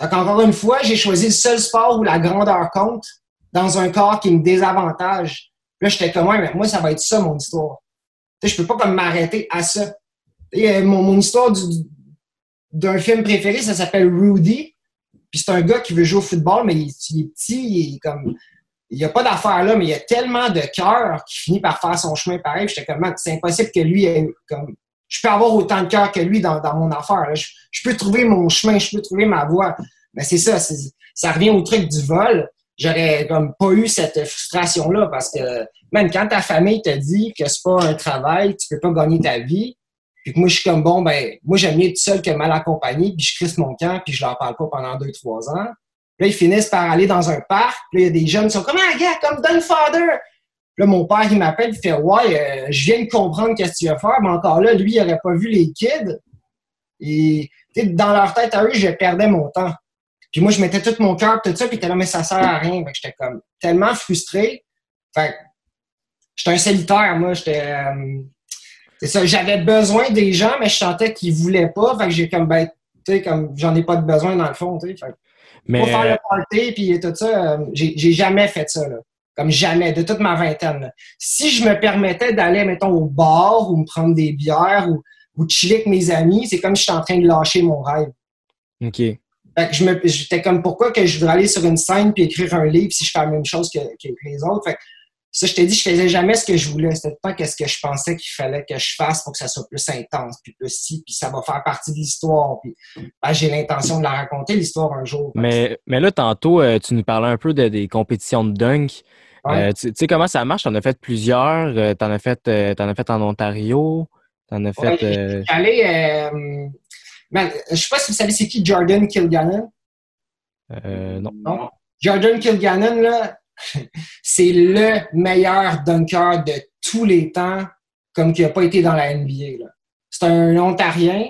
Fait qu'encore une fois, j'ai choisi le seul sport où la grandeur compte dans un corps qui me désavantage. Là, j'étais comme, ouais, mais moi, ça va être ça, mon histoire. Sais, je peux pas comme m'arrêter à ça. Sais, euh, mon, mon histoire du- d'un film préféré, ça s'appelle Rudy. Puis c'est un gars qui veut jouer au football, mais il, il est petit, il est comme il n'y a pas d'affaire là, mais il y a tellement de cœur qui finit par faire son chemin pareil. J'étais comme, c'est impossible que lui ait comme. Je peux avoir autant de cœur que lui dans, dans mon affaire. Je, peux trouver mon chemin, je peux trouver ma voie. Mais c'est ça, ça revient au truc du vol. J'aurais comme pas eu cette frustration-là parce que, même quand ta famille te dit que c'est pas un travail, tu peux pas gagner ta vie, puis que moi, je suis comme, bon, ben, moi, j'aime mieux être seul que mal accompagné, puis je crisse mon camp, puis je leur parle pas pendant deux, trois ans. Là, ils finissent par aller dans un parc. Puis là, il y a des jeunes qui sont comme, ah, gars, comme Father. Là, mon père, il m'appelle, il fait, ouais, euh, je viens de comprendre qu'est-ce que tu vas faire. Mais encore là, lui, il n'aurait pas vu les kids. Et, dans leur tête à eux, je perdais mon temps. Puis moi, je mettais tout mon cœur, tout ça, puis t'es là, mais ça sert à rien. Fait que j'étais comme tellement frustré. Fait que j'étais un solitaire, moi. J'étais. euh, c'est ça, j'avais besoin des gens, mais je sentais qu'ils voulaient pas. Fait que j'ai comme, ben, tu sais, comme, j'en ai pas de besoin dans le fond, tu sais. Mais pour faire le party puis tout ça, euh, j'ai jamais fait ça, là. Comme jamais, de toute ma vingtaine. là. Si je me permettais d'aller, mettons, au bar ou me prendre des bières ou, ou de chiller avec mes amis, c'est comme si j'étais en train de lâcher mon rêve. OK. Fait que je me, j'étais comme pourquoi que je voudrais aller sur une scène puis écrire un livre si je fais la même chose que, que les autres? Fait que ça, je t'ai dit, je faisais jamais ce que je voulais. C'était pas qu'est-ce que je pensais qu'il fallait que je fasse pour que ça soit plus intense, puis plus si, puis ça va faire partie de l'histoire. Puis ben, j'ai l'intention de la raconter l'histoire un jour. Mais, mais là, tantôt, euh, tu nous parlais un peu de- des compétitions de dunk. Ouais. Euh, tu tu sais comment ça marche? T'en as fait plusieurs. euh, T'en as fait, euh, t'en as fait en Ontario. T'en as Ouais, fait. allé, man, je sais pas si vous savez c'est qui Jordan Kilgannon. non. Non? Jordan Kilgannon, là, *laughs* c'est le meilleur dunker de tous les temps, comme qui n'a pas été dans la NBA. là. C'est un Ontarien,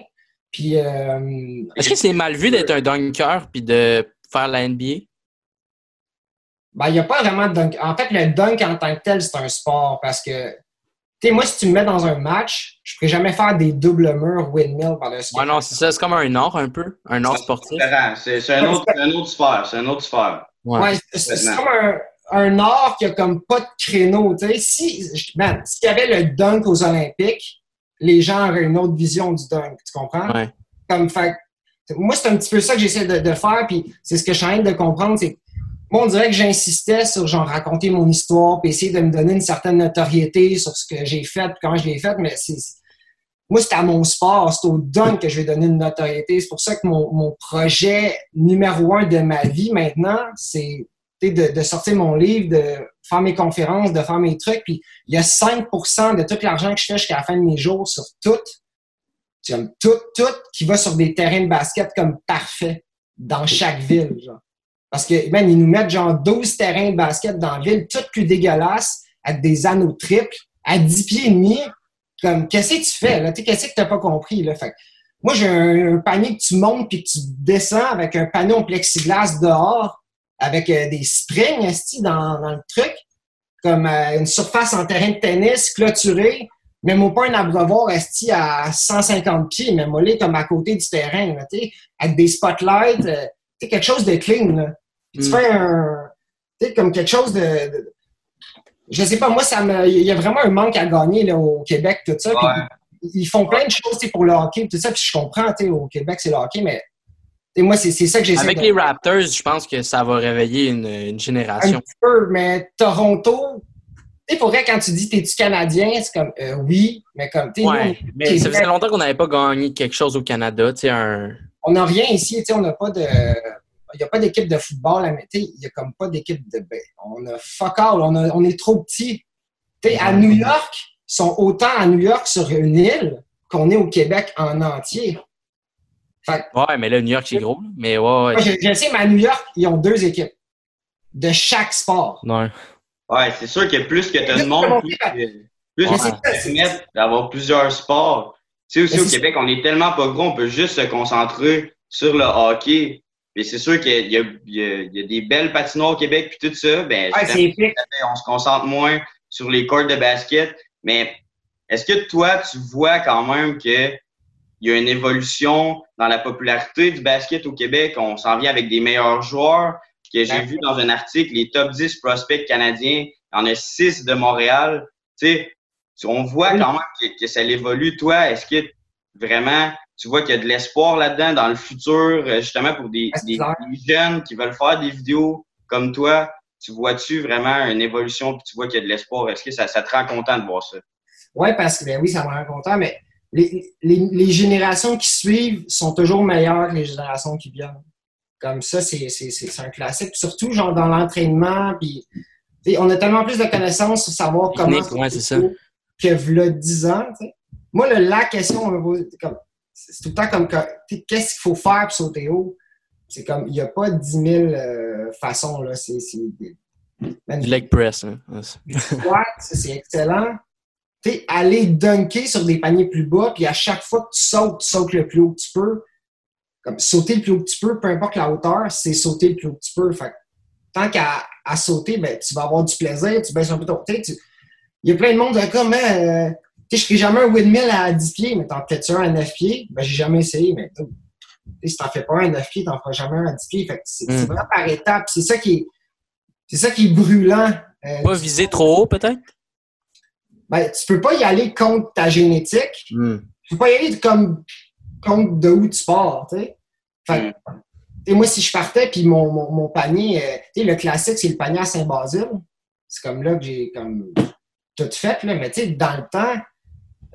puis euh, Est-ce que c'est mal vu d'être un dunker puis de faire la NBA? ben, il n'y a pas vraiment de dunk. En fait, le dunk en tant que tel, c'est un sport parce que, tu sais, moi, si tu me mets dans un match, je ne pourrais jamais faire des doubles murs windmill par-dessus. Ouais, non, c'est ça. C'est comme un art un peu. Un art sportif. C'est c'est un, autre- c'est un autre sphère. C'est un autre sphère. Ouais. Ouais, c'est- c'est c'est Complètement. comme un, un art qui a comme pas de créneau. Si, man, s'il y avait le dunk aux Olympiques, les gens auraient une autre vision du dunk. Tu comprends? Ouais. Comme, fait, moi, c'est un petit peu ça que j'essaie de, de faire, puis c'est ce que je suis en train de comprendre, c'est moi, on dirait que j'insistais sur genre raconter mon histoire, puis essayer de me donner une certaine notoriété sur ce que j'ai fait, puis comment je l'ai fait, mais c'est moi, c'est à mon sport, c'est au dunk que je vais donner une notoriété. C'est pour ça que mon, mon projet numéro un de ma vie maintenant, c'est de, sortir mon livre, de faire mes conférences, de faire mes trucs. Puis il y a 5% de tout l'argent que je fais jusqu'à la fin de mes jours sur tout, comme tout, tout qui va sur des terrains de basket comme parfait dans chaque ville. Genre. Parce que, man, ils nous mettent genre 12 terrains de basket dans la ville, tout plus dégueulasse, avec des anneaux triples, à 10 pieds et demi. Comme, qu'est-ce que tu fais, là? Qu'est-ce que tu n'as pas compris, là? Fait moi, j'ai un, un panier que tu montes puis que tu descends avec un panneau en plexiglas dehors, avec euh, des springs, esti, dans, dans le truc, comme euh, une surface en terrain de tennis clôturée, mais moi pas un abreuvoir esti à 150 pieds, mais moi, comme à côté du terrain, là, avec des spotlights, euh, sais, quelque chose de clean, là. Puis tu Mm. fais un, comme quelque chose de, de- je sais pas, moi, ça me, il y a vraiment un manque à gagner, là, au Québec, tout ça. Puis ils font plein de choses pour le hockey, tout ça, puis je comprends, tu sais, au Québec, c'est le hockey, mais sais, moi, c'est ça que j'essaie Avec de les Raptors, je pense que ça va réveiller une, une un génération. petit peu, mais Toronto, tu pour vrai, quand tu dis t'es-tu Canadien, c'est comme euh, oui, mais comme tu sais, Ouais, nous, mais ça faisait longtemps qu'on n'avait pas gagné quelque chose au Canada. Tu sais, un... on n'a rien ici, tu sais, on n'a pas de. Il n'y a pas d'équipe de football, tu sais, il n'y a comme pas d'équipe de. ben, on a fuck all, on, a- on est trop petits. Tu sais, à New York, ils sont autant à New York sur une île qu'on est au Québec en entier. Fait Ouais, mais là, New York, c'est gros. Mais ouais, ouais. moi, je, je sais, mais à New York, ils ont deux équipes. de chaque sport. Ouais. Ouais, c'est sûr que plus que tu as de monde, plus, que- plus Mais que permet d'avoir plusieurs sports. Tu sais, aussi Mais au Québec, on est tellement pas gros, on peut juste se concentrer sur le hockey. Et c'est sûr qu'il y, a- il y y a des belles patinoires au Québec, puis tout ça. Ben, Ouais, on se concentre moins sur les courts de basket. Mais est-ce que toi, tu vois quand même que il y a une évolution dans la popularité du basket au Québec? On s'en vient avec des meilleurs joueurs. Que j'ai vu dans un article, les top 10 prospects canadiens, il y en a 6 de Montréal. Tu sais, on voit quand même que, que ça évolue. Toi, est-ce que vraiment tu vois qu'il y a de l'espoir là-dedans dans le futur, euh, justement pour des, des jeunes qui veulent faire des vidéos comme toi? Tu vois-tu vraiment une évolution puis tu vois qu'il y a de l'espoir? Est-ce que ça, ça te rend content de voir ça? Oui, parce que ben oui, ça me rend content, mais les, les, les générations qui suivent sont toujours meilleures que les générations qui viennent. Comme ça, c'est un classique. Puis surtout, genre, dans l'entraînement, puis on a tellement plus de connaissances sur savoir comment ouais, c'est ça. que v'là 10 ans. tu sais. Moi, le, la question, c'est tout le temps comme qu'est-ce qu'il faut faire pour sauter haut? C'est comme, il n'y a pas 10 000 euh, façons. là. C'est leg press. hein. C'est excellent. Sais, aller dunker sur des paniers plus bas, puis à chaque fois que tu sautes, tu sautes le plus haut que tu peux. Comme sauter le plus haut que tu peux, peu importe la hauteur, c'est sauter le plus haut que tu peux. Fait tant qu'à à sauter, ben, tu vas avoir du plaisir, tu baisses un peu ton. tu Il y a plein de monde qui comme, euh, tu sais, je ferai jamais un windmill à 10 pieds, mais t'en fais-tu un à 9 pieds? Ben, j'ai jamais essayé, mais si t'en fais pas un à 9 pieds, t'en feras jamais un à 10 pieds. Fait c'est c'est Mm. vraiment par étapes. C'est ça qui est, c'est ça qui est brûlant. euh, Pas viser trop haut, peut-être? Ben, tu peux pas y aller contre ta génétique. Hmm. Tu peux pas y aller comme contre de où tu pars, tu sais. Fait sais, moi, si je partais, puis mon, mon, mon panier, euh, tu sais, le classique, c'est le panier à Saint-Basile. C'est comme là que j'ai comme tout fait, là. Mais tu sais, dans le temps,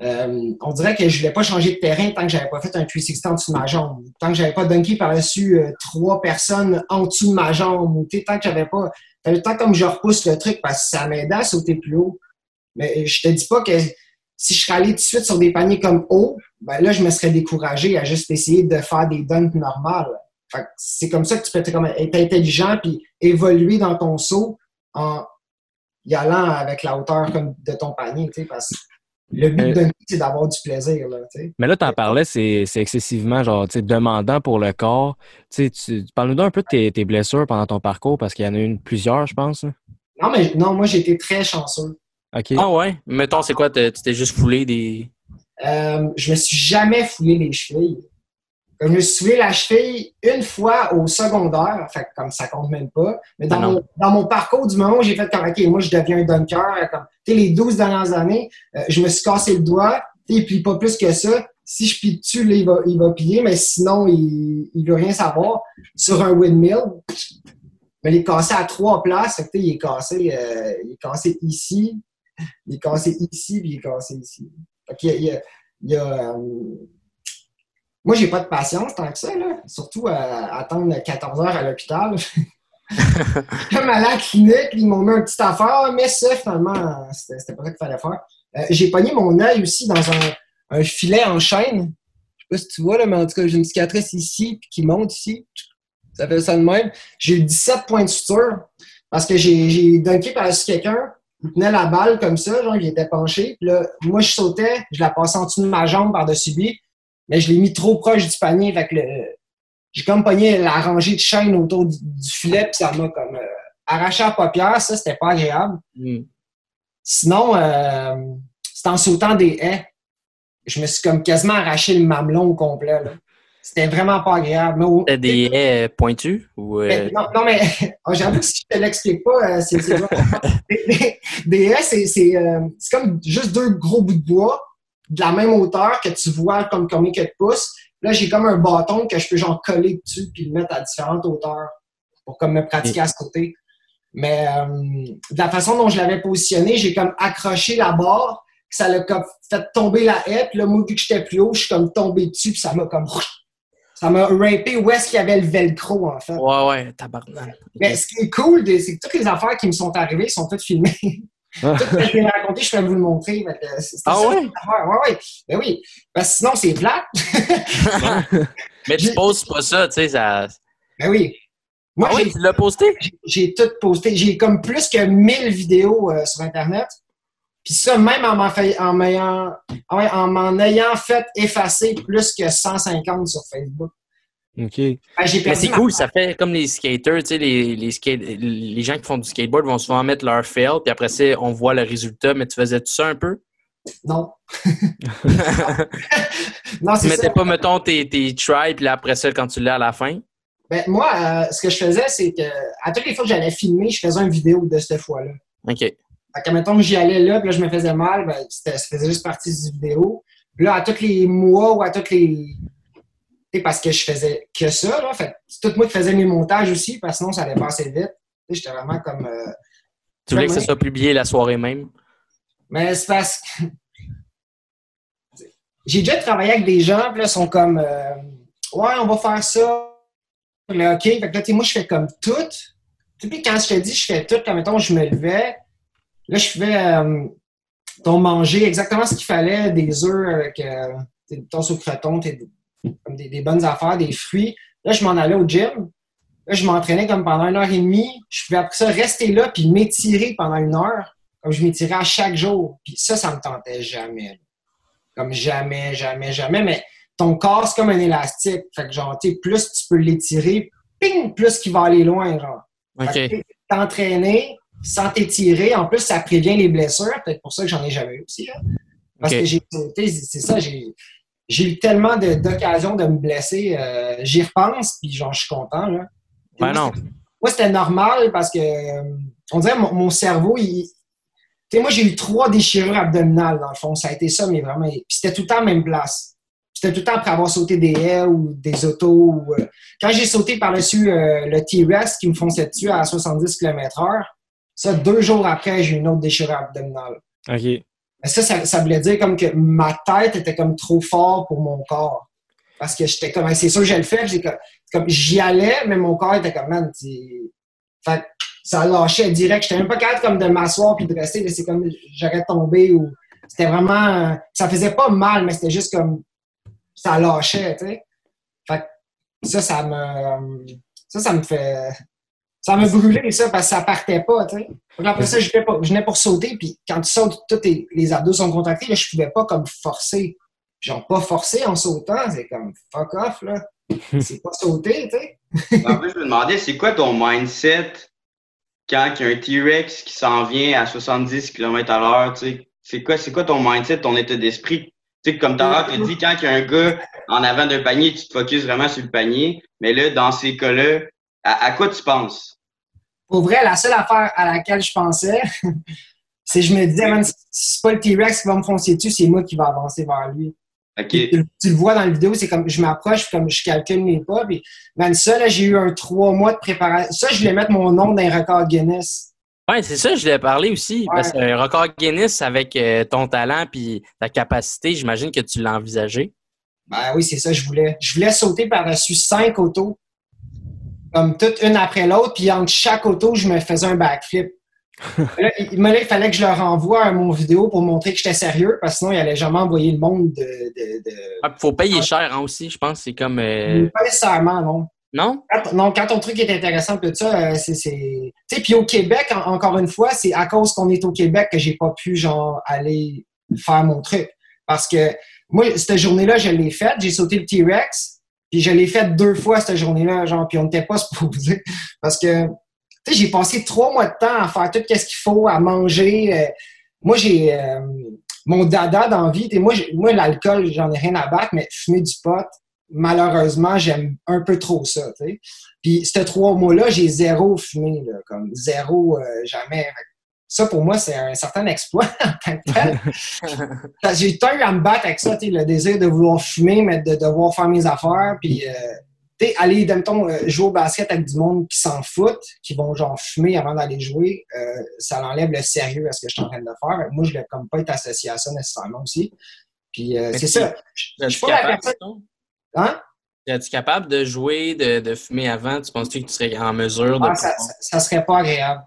euh, on dirait que je voulais pas changer de terrain tant que j'avais pas fait un 360 en dessous de ma jambe. Tant que j'avais pas dunké par-dessus euh, trois personnes en dessous de ma jambe. Tant que j'avais pas... Fallait le temps comme je repousse le truc parce que ça m'aidait à sauter plus haut. Mais je te dis pas que si je serais allé tout de suite sur des paniers comme haut, ben là, je me serais découragé à juste essayer de faire des dunks normales. C'est comme ça que tu peux être, comme, être intelligent puis évoluer dans ton saut en y allant avec la hauteur comme de ton panier, tu sais, parce que le but Euh, d'un c'est d'avoir du plaisir, là, tu sais. Mais là, tu en parlais, c'est excessivement genre, demandant pour le corps. Tu Parle-nous un peu de tes, tes blessures pendant ton parcours, parce qu'il y en a eu plusieurs, je pense. Non, mais non, moi, j'ai été très chanceux. OK. Ah ouais? Mettons, c'est quoi? Tu t'es juste foulé des. Euh, je me suis jamais foulé les chevilles. Comme je me suis foulé la cheville une fois au secondaire, fait comme ça compte même pas. Mais dans, Ah mon, dans mon parcours du moment où j'ai fait comme OK, moi je deviens un dunker, comme tu les 12 dernières années, euh, je me suis cassé le doigt, et puis pas plus que ça. Si je pille dessus, là, il va, il va piller, mais sinon, il, il veut rien savoir. Sur un windmill, mais il est cassé à trois places. Fait que, il est cassé, euh, il est cassé ici, il est cassé ici, puis il est cassé ici. Fait qu'il y a- il y a, il y a, euh, moi, j'ai pas de patience tant que ça, là. Surtout à attendre 14 heures à l'hôpital. *laughs* Comme à la clinique, ils m'ont mis un petit affaire, mais ça, finalement, c'était pas ça qu'il fallait faire. Euh, j'ai pogné mon œil aussi dans un, un filet en chaîne. Je sais pas si tu vois, là, mais en tout cas, j'ai une cicatrice ici, puis qui monte ici. Ça fait ça de même. J'ai eu 17 points de suture parce que j'ai j'ai dunké par-dessus quelqu'un. Il tenait la balle comme ça, genre, il était penché. Puis là, moi, je sautais, je la passais en dessous de ma jambe par-dessus lui, mais je l'ai mis trop proche du panier. Fait que le- j'ai comme pogné la rangée de chaîne autour du, du filet, puis ça m'a comme euh, arraché la paupière. Ça, c'était pas agréable. Hmm. Sinon, euh, c'est en sautant des haies. Je me suis comme quasiment arraché le mamelon au complet. là. C'était vraiment pas agréable. T'as des haies pointues? Ou, euh, mais non, non, mais *laughs* oh, j'avoue que si je te l'explique pas, euh, c'est *laughs* des, des- haies, c'est c'est, euh, c'est comme juste deux gros bouts de bois de la même hauteur que tu vois comme combien que de pouces. Là, j'ai comme un bâton que je peux genre coller dessus puis le mettre à différentes hauteurs pour comme me pratiquer à ce côté. Mais euh, de la façon dont je l'avais positionné, j'ai comme accroché la barre, ça l'a comme fait tomber la haie, puis là, moi, vu que j'étais plus haut, je suis comme tombé dessus, puis ça m'a comme... Ça m'a rapé où est-ce qu'il y avait le velcro, en fait. Ouais, ouais, tabarnak. Mais ce qui est cool, c'est que toutes les affaires qui me sont arrivées sont toutes filmées. *laughs* Ah. Tout ce que de raconter, je peux vous le montrer. Ah ça, ouais? Ouais, ouais. Ben oui. Parce que sinon, c'est plate. *laughs* Mais tu J'ai- poses pas ça, tu sais, ça. ben oui. Moi, ah oui, j'ai- tu l'as posté? j'ai- j'ai tout posté. J'ai comme plus que 1000 vidéos euh, sur Internet. Puis ça, même en m'en fait- en m'ayant en, en m'en ayant fait effacer plus que 150 sur Facebook. OK. Ben, j'ai Mais perdu c'est cool, ça fait comme les skaters, tu sais, les, les, skate- les gens qui font du skateboard vont souvent mettre leur fail, puis après ça, on voit le résultat. Mais tu faisais tout ça un peu? Non. *laughs* non, Tu c'est mettais ça. pas, mettons, tes, tes tries, puis après ça, quand tu l'as à la fin? Ben, moi, euh, ce que je faisais, c'est que à toutes les fois que j'allais filmer, je faisais une vidéo de cette fois-là. OK. Fait que, mettons que j'y allais là, puis là, je me faisais mal, ben, ça faisait juste partie du vidéo. Puis là, à tous les mois ou à tous les. Tu sais, parce que je faisais que ça, là. Fait c'est tout moi qui faisais mes montages aussi, parce que sinon, ça allait passer vite. J'étais vraiment comme. euh, Tu voulais que ça soit publié la soirée même? Mais c'est parce que. J'ai déjà travaillé avec des gens, puis là, ils sont comme. euh, ouais, on va faire ça. Là, OK. Fait que là, moi, je fais comme tout. Tu sais, puis quand je te dis, je fais tout, comme mettons, je me levais. Là, je fais. Euh, ton manger exactement ce qu'il fallait, des œufs avec. Euh, des toast au croton, des, comme des, des bonnes affaires, des fruits. Là, je m'en allais au gym. Là, je m'entraînais comme pendant une heure et demie. Je pouvais après ça rester là puis m'étirer pendant une heure. Comme je m'étirais à chaque jour. Puis ça, ça me tentait jamais. Comme jamais, jamais, jamais. Mais ton corps, c'est comme un élastique. Fait que genre, tu sais, plus tu peux l'étirer, ping, plus qu'il va aller loin, genre. OK. Fait que T'entraîner sans t'étirer, en plus, ça prévient les blessures. Peut-être pour ça que j'en ai jamais eu aussi. là. Parce que j'ai sauté, c'est ça, j'ai eu tellement d'occasions de, me blesser. euh, J'y repense, puis genre, je suis content. Là. Ben non. Moi, c'était normal parce que, euh, on dirait, mon, mon cerveau, il. Tu sais, moi, j'ai eu trois déchirures abdominales, dans le fond. Ça a été ça, mais vraiment. Puis c'était tout le temps à la même place. Puis C'était tout le temps après avoir sauté des haies ou des autos. Ou, euh, Quand j'ai sauté par-dessus le T-Rex qui me fonçait dessus à 70 km/h, ça, deux jours après, j'ai eu une autre déchirure abdominale. OK. Mais ça, ça, ça voulait dire comme que ma tête était comme trop fort pour mon corps. Parce que j'étais comme, c'est sûr que je le fais, j'ai comme, j'y allais, mais mon corps était comme, man, fait ça lâchait direct. J'étais même pas capable comme de m'asseoir puis de rester, mais c'est comme, j'aurais tombé ou, c'était vraiment, ça faisait pas mal, mais c'était juste comme, ça lâchait, tu sais. Fait que ça, ça me, ça, ça me fait, ça me brûlait ça parce que ça partait pas, tu sais. Donc après ça, je venais, pour, je venais pour sauter, puis quand tu sautes, tous tes- les abdos sont contractés, là, je pouvais pas comme forcer. Genre, pas forcer en sautant, c'est comme fuck off, là. *laughs* C'est pas sauter, tu sais. En plus, je me demandais, c'est quoi ton mindset quand il y a un T-Rex qui s'en vient à 70 km à l'heure, tu sais? C'est quoi, c'est quoi ton mindset, ton état d'esprit? Tu sais, comme tout à l'heure, tu as dit, quand il y a un gars en avant d'un panier, tu te focuses vraiment sur le panier. Mais là, dans ces cas-là, à, à quoi tu penses? Pour vrai, la seule affaire à laquelle je pensais, *laughs* c'est que je me disais, man, si c'est pas le T-Rex qui va me foncer dessus, c'est moi qui va avancer vers lui. Tu, tu le vois dans la vidéo, c'est comme je m'approche, puis comme je calcule mes pas. Puis, man, ça, là, j'ai eu un trois mois de préparation. Ça, je voulais mettre mon nom dans un record Guinness. Ouais, c'est ça, je voulais parler aussi. Ouais. Parce que un record Guinness avec euh, ton talent puis ta capacité, j'imagine que tu l'as envisagé. Ben oui, c'est ça, je voulais. Je voulais sauter par-dessus cinq autos, comme toutes une après l'autre, puis entre chaque auto, je me faisais un backflip. *laughs* là, il, mais là, il fallait que je leur envoie mon vidéo pour montrer que j'étais sérieux, parce que sinon, il allait jamais envoyer le monde de. de, de... Ah, faut payer cher hein, aussi, je pense. C'est comme. euh, Pas nécessairement, non. Non? Quand, non, quand ton truc est intéressant, tout ça, euh, c'est. c'est- Tu sais, puis au Québec, en- encore une fois, c'est à cause qu'on est au Québec que j'ai pas pu, genre, aller faire mon truc. Parce que moi, cette journée-là, je l'ai faite, j'ai sauté le T-Rex, puis je l'ai faite deux fois cette journée-là, genre, puis on n'était pas supposé. *laughs* Parce que, tu sais, j'ai passé trois mois de temps à faire tout ce qu'il faut, à manger. euh, moi, j'ai. euh, mon dada d'envie, moi, j'ai- moi l'alcool, j'en ai rien à battre, mais fumer du pot, malheureusement, j'aime un peu trop ça, tu sais. Puis, ces trois mois-là, j'ai zéro fumé, là, comme zéro, euh, jamais. Ça, pour moi, c'est un certain exploit *laughs* en tant que tel. J'ai eu à me battre avec ça, le désir de vouloir fumer, mais de devoir faire mes affaires, puis, euh, aller, mettons, euh, jouer au basket avec du monde qui s'en foutent, qui vont, genre, fumer avant d'aller jouer, euh, ça l'enlève le sérieux à ce que je suis en train de faire. Moi, je ne voulais comme pas être associé à ça nécessairement aussi. Puis, euh, c'est ça. Je suis pas la capable, personne... Hein? Es-tu capable de jouer, de, de fumer avant? Tu penses-tu que tu serais en mesure de. Ah, ça, ça, ça serait pas agréable.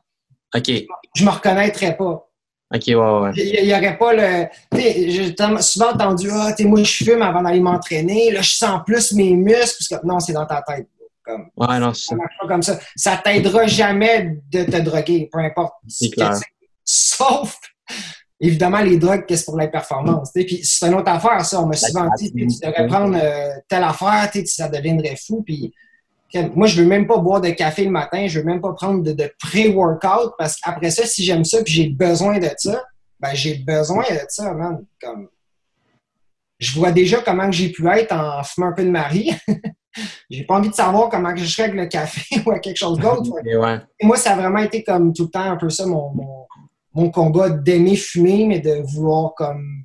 OK. Je me reconnaîtrais pas. OK, ouais, ouais. Il n'y aurait pas le. tu sais, J'ai souvent entendu Ah, tu sais, moi, je fume avant d'aller m'entraîner. Là, je sens plus mes muscles. Parce que, non, c'est dans ta tête. Comme, Ouais, non, ça marche pas comme ça. Ça t'aidera jamais de te droguer, peu importe. Ce que. Sauf, évidemment, les drogues, qu'est-ce pour la performance. Puis c'est une autre affaire, ça. On m'a souvent dit, tu devrais prendre euh, telle affaire, ça deviendrait fou. Puis moi, je veux même pas boire de café le matin, je veux même pas prendre de, de pré-workout parce qu'après ça, si j'aime ça puis j'ai besoin de ça, ben j'ai besoin de ça, man. Comme, je vois déjà comment j'ai pu être en fumant un peu de Marie. *laughs* j'ai pas envie de savoir comment je serais avec le café *laughs* ou avec quelque chose d'autre. *laughs* Ouais. Moi, ça a vraiment été comme tout le temps un peu ça, mon, mon, mon combat d'aimer fumer, mais de vouloir comme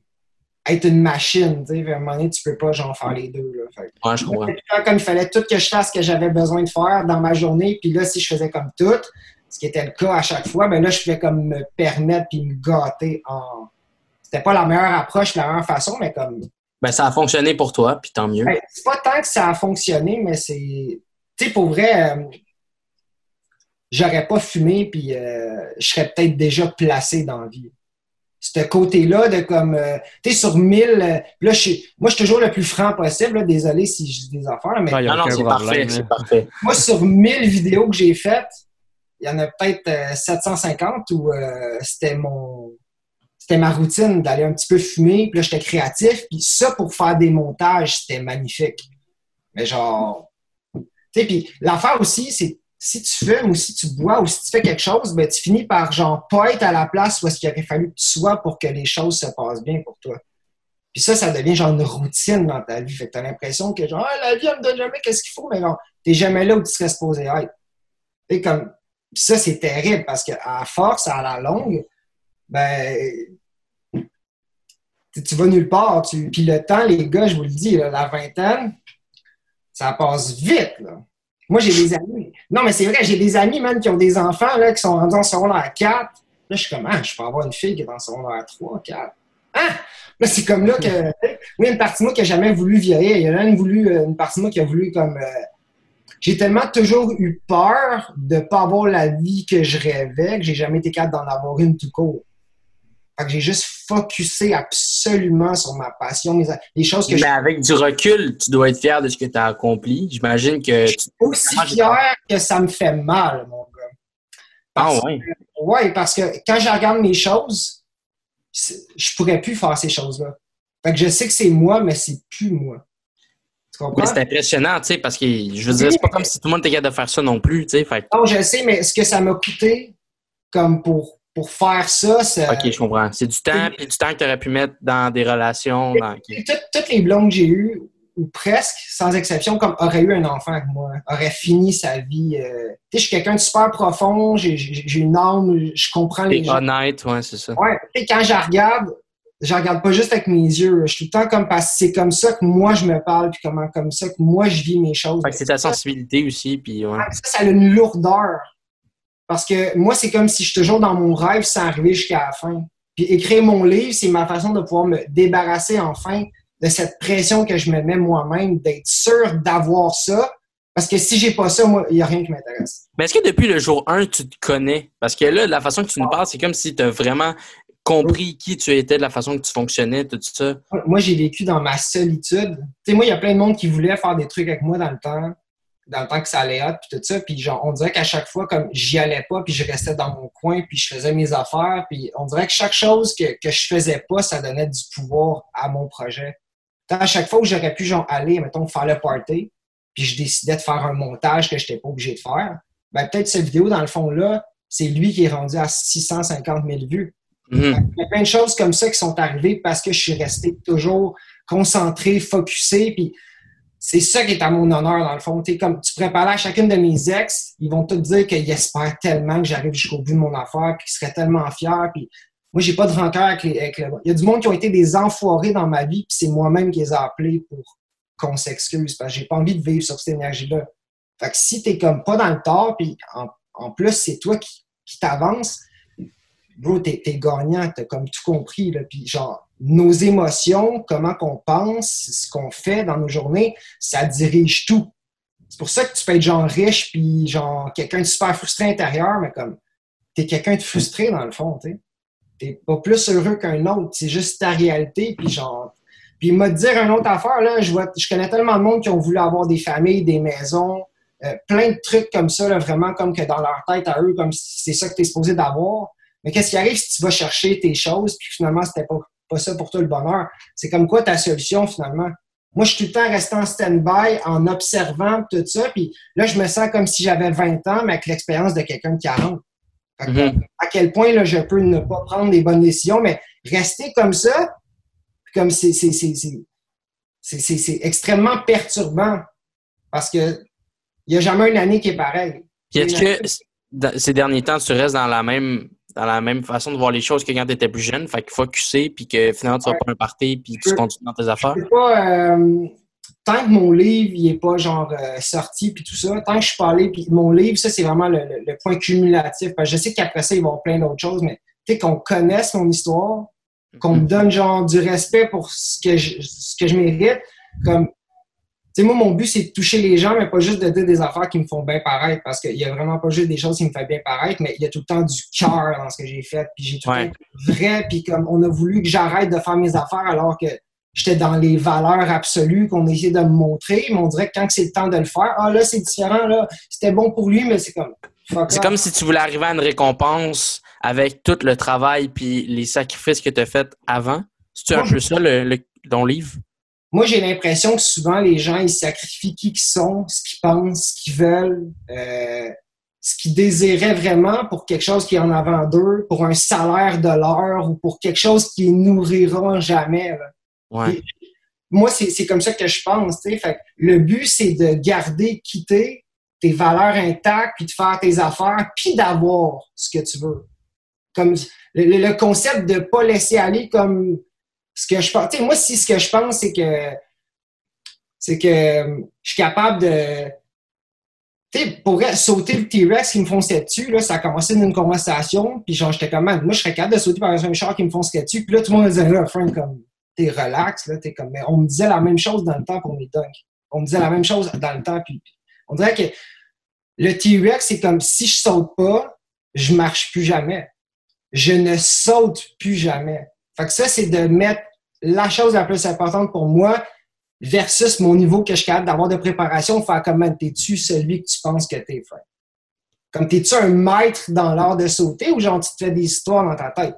être une machine. Tu sais, à un moment donné, tu peux pas genre faire les deux. Là. Fait que Ouais, je comme il fallait tout que je fasse ce que j'avais besoin de faire dans ma journée. Puis là, si je faisais comme tout, ce qui était le cas à chaque fois, ben là, je pouvais comme me permettre puis me gâter en. C'était pas la meilleure approche, la meilleure façon, mais comme. Ben, ça a fonctionné pour toi, puis tant mieux. Ben, c'est pas tant que ça a fonctionné, mais c'est. Tu sais, pour vrai, euh, j'aurais pas fumé, puis euh, je serais peut-être déjà placé dans la vie. Ce côté-là de comme. euh, tu sais, sur 1000. euh, là, je suis- moi, je suis toujours le plus franc possible. là, désolé si je dis des affaires, mais Non, non, c'est parfait, c'est parfait. moi, sur 1000 vidéos que j'ai faites, il y en a peut-être euh, 750 où euh, c'était mon. C'était ma routine d'aller un petit peu fumer, puis là, j'étais créatif, puis ça, pour faire des montages, c'était magnifique. Mais genre. Tu sais, puis l'affaire aussi, c'est si tu fumes ou si tu bois ou si tu fais quelque chose, ben, tu finis par, genre, pas être à la place où est-ce qu'il aurait fallu que tu sois pour que les choses se passent bien pour toi. Puis ça, ça devient genre une routine dans ta vie. Fait que t'as l'impression que, genre, Ah, la vie, elle me donne jamais qu'est-ce qu'il faut, mais genre, t'es jamais là où tu serais supposé être. Et comme, puis ça, c'est terrible parce que à force, à la longue, ben, tu, vas nulle part. Puis le temps, les gars, je vous le dis, la vingtaine, ça passe vite. Là. Moi, j'ai des amis. Non, mais c'est vrai, j'ai des amis, même, qui ont des enfants là, qui sont rendus en secondaire 4. Là, je suis comme, ah, je peux avoir une fille qui est en secondaire 3, 4. Ah! Là, c'est comme là que. *laughs* Oui, une partie de moi qui n'a jamais voulu vieillir. Il y en a une, voulu, euh, une partie de moi qui a voulu comme. euh, j'ai tellement toujours eu peur de ne pas avoir la vie que je rêvais que j'ai jamais été capable d'en avoir une tout court. Fait que j'ai juste focusé absolument sur ma passion, mes, les choses que je Mais avec du recul, tu dois être fier de ce que tu as accompli. J'imagine que tu... suis aussi fier que ça me fait mal, mon gars. Ah Parce- ouais. Ouais, parce que quand je regarde mes choses, je pourrais plus faire ces choses-là. Fait que je sais que c'est moi, mais c'est plus moi. Tu comprends? Mais c'est impressionnant, tu sais, parce que je veux dire, c'est pas comme si tout le monde était capable de faire ça non plus, tu sais. Fait Non, je sais, mais ce que ça m'a coûté comme pour, pour faire ça, c'est. ok, je comprends. C'est du temps, puis du temps que tu aurais pu mettre dans des relations. Dans... Toutes, toutes les blondes que j'ai eues, ou presque, sans exception, comme auraient eu un enfant avec moi, auraient fini sa vie. euh, Tu sais, je suis quelqu'un de super profond, j'ai une âme, je comprends les gens. honnête, ouais, c'est ça. Ouais, sais, quand je regarde, je regarde pas juste avec mes yeux. Je suis tout le temps comme parce que c'est comme ça que moi je me parle, puis comment comme ça que moi je vis mes choses. C'est ta sensibilité aussi, puis ouais. Ça, ça a une lourdeur. Parce que moi, c'est comme si je suis toujours dans mon rêve sans arriver jusqu'à la fin. Puis écrire mon livre, c'est ma façon de pouvoir me débarrasser enfin de cette pression que je me mets moi-même, d'être sûr d'avoir ça. Parce que si j'ai pas ça, moi, il n'y a rien qui m'intéresse. Mais est-ce que depuis le jour 1, tu te connais? Parce que là, la façon que tu nous parles, c'est comme si tu as vraiment compris qui tu étais, de la façon que tu fonctionnais, tout ça. Moi, Moi, j'ai vécu dans ma solitude. Tu sais, moi, il y a plein de monde qui voulait faire des trucs avec moi dans le temps, dans le temps que ça allait hot, puis tout ça. Puis genre, on dirait qu'à chaque fois, comme j'y allais pas, puis je restais dans mon coin, puis je faisais mes affaires, puis on dirait que chaque chose que, que je faisais pas, ça donnait du pouvoir à mon projet. Tant à chaque fois où j'aurais pu genre aller, mettons, faire le party, puis je décidais de faire un montage que je n'étais pas obligé de faire, ben peut-être cette vidéo, dans le fond, là, c'est lui qui est rendu à 650 000 vues. Mhm. Il y a plein de choses comme ça qui sont arrivées parce que je suis resté toujours concentré, focusé. Puis c'est ça qui est à mon honneur, dans le fond. Comme tu pourrais à chacune de mes ex, ils vont te dire qu'ils espèrent tellement que j'arrive jusqu'au bout de mon affaire, puis qu'ils seraient tellement fiers. Puis moi, j'ai pas de rancœur avec, les, avec le... Il y a du monde qui ont été des enfoirés dans ma vie, puis c'est moi-même qui les ai appelés pour qu'on s'excuse, parce que j'ai pas envie de vivre sur cette énergie-là. Fait que si t'es comme pas dans le tort, puis en, en plus, c'est toi qui, qui t'avances, bro, t'es, t'es gagnant, t'as comme tout compris. Là. Puis genre, nos émotions, comment qu'on pense, ce qu'on fait dans nos journées, ça dirige tout. C'est pour ça que tu peux être genre riche, puis genre quelqu'un de super frustré intérieur, mais comme t'es quelqu'un de frustré dans le fond, tu. T'es pas plus heureux qu'un autre, c'est juste ta réalité, puis genre... Puis dit dire une autre affaire, là, je, vois, je connais tellement de monde qui ont voulu avoir des familles, des maisons, euh, plein de trucs comme ça, là, vraiment comme que dans leur tête à eux, comme si c'est ça que tu es supposé d'avoir. Mais qu'est-ce qui arrive si tu vas chercher tes choses, puis finalement, c'était pas, pas ça pour toi le bonheur? C'est comme quoi ta solution finalement? Moi, je suis tout le temps resté en stand-by, en observant tout ça, puis là, je me sens comme si j'avais 20 ans, mais avec l'expérience de quelqu'un de 40. Mhm. À quel point là, je peux ne pas prendre les bonnes décisions, mais rester comme ça, comme c'est extrêmement perturbant parce que il n'y a jamais une année qui est pareille. Puis est-ce que dans- ces derniers temps, tu restes dans la même dans la même façon de voir les choses que quand tu étais plus jeune, fait qu'il faut focusser, puis que finalement tu vas Ouais. pas un party, puis tu continues dans tes affaires? Pas euh, tant que mon livre il est pas genre euh, sorti puis tout ça, tant que je suis pas allé puis mon livre ça c'est vraiment le, le- le point cumulatif parce que je sais qu'après ça il va y avoir plein d'autres choses mais tu sais qu'on connaisse mon histoire, qu'on me donne genre du respect pour ce que je ce que je mérite comme sais moi mon but c'est de toucher les gens mais pas juste de dire des affaires qui me font bien paraître parce qu'il y a vraiment pas juste des choses qui me font bien paraître mais il y a tout le temps du cœur dans ce que j'ai fait puis j'ai tout Ouais. le temps vrai puis comme on a voulu que j'arrête de faire mes affaires alors que j'étais dans les valeurs absolues qu'on essayait de me montrer, mais on dirait que quand c'est le temps de le faire, ah là, c'est différent, là, c'était bon pour lui, mais c'est comme. C'est comme si tu voulais arriver à une récompense avec tout le travail puis les sacrifices que tu as fait avant. C'est un peu ça le, le- ton livre? Moi, j'ai l'impression que souvent, les gens, ils sacrifient qui qu'ils sont, ce qu'ils pensent, ce qu'ils veulent, euh, ce qu'ils désiraient vraiment pour quelque chose qui est en avant d'eux, pour un salaire de l'heure ou pour quelque chose qui nourrira jamais. là. Ouais. moi, c'est comme ça que je pense. tu sais. Fait que le but, c'est de garder, quitter tes valeurs intactes, puis de faire tes affaires, puis d'avoir ce que tu veux. Comme le, le- le concept de pas laisser aller comme ce que je pense. Moi, si ce que je pense, c'est que c'est que euh, je suis capable de. Tu sais, pour sauter le T-Rex qui me fonçait dessus, là, ça a commencé d'une conversation, puis genre, j'étais comme, moi, je serais capable de sauter par un char qui me foncerait dessus, puis là, tout le monde me disait, là, Frank, comme, t'es relax, là, t'es comme, mais on me disait la même chose dans le temps pour mes dunks. On me disait la même chose dans le temps, puis on dirait que le T-Rex, c'est comme si je saute pas, je marche plus jamais. Je ne saute plus jamais. Fait que ça, c'est de mettre la chose la plus importante pour moi versus mon niveau que je suis capable d'avoir de préparation, faire comme, man, t'es-tu celui que tu penses que t'es, Frank? Comme, t'es-tu un maître dans l'art de sauter ou genre, tu te fais des histoires dans ta tête?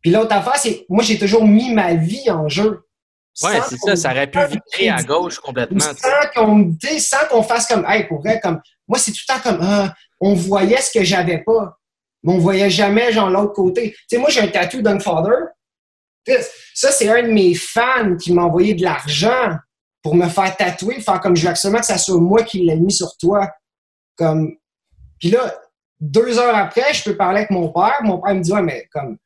Puis l'autre affaire, c'est, moi, j'ai toujours mis ma vie en jeu. Ouais, c'est ça, ça aurait pu virer à gauche complètement. sans qu'on sans qu'on fasse comme hey pour vrai comme moi c'est tout le temps comme ah, on voyait ce que j'avais pas mais on voyait jamais genre l'autre côté tu sais moi j'ai un tatou d'Unfather Tu sais, ça c'est un de mes fans qui m'a envoyé de l'argent pour me faire tatouer faire comme je veux absolument que ça soit moi qui l'ai mis sur toi comme puis là deux heures après je peux parler avec mon père mon père me dit ouais mais comme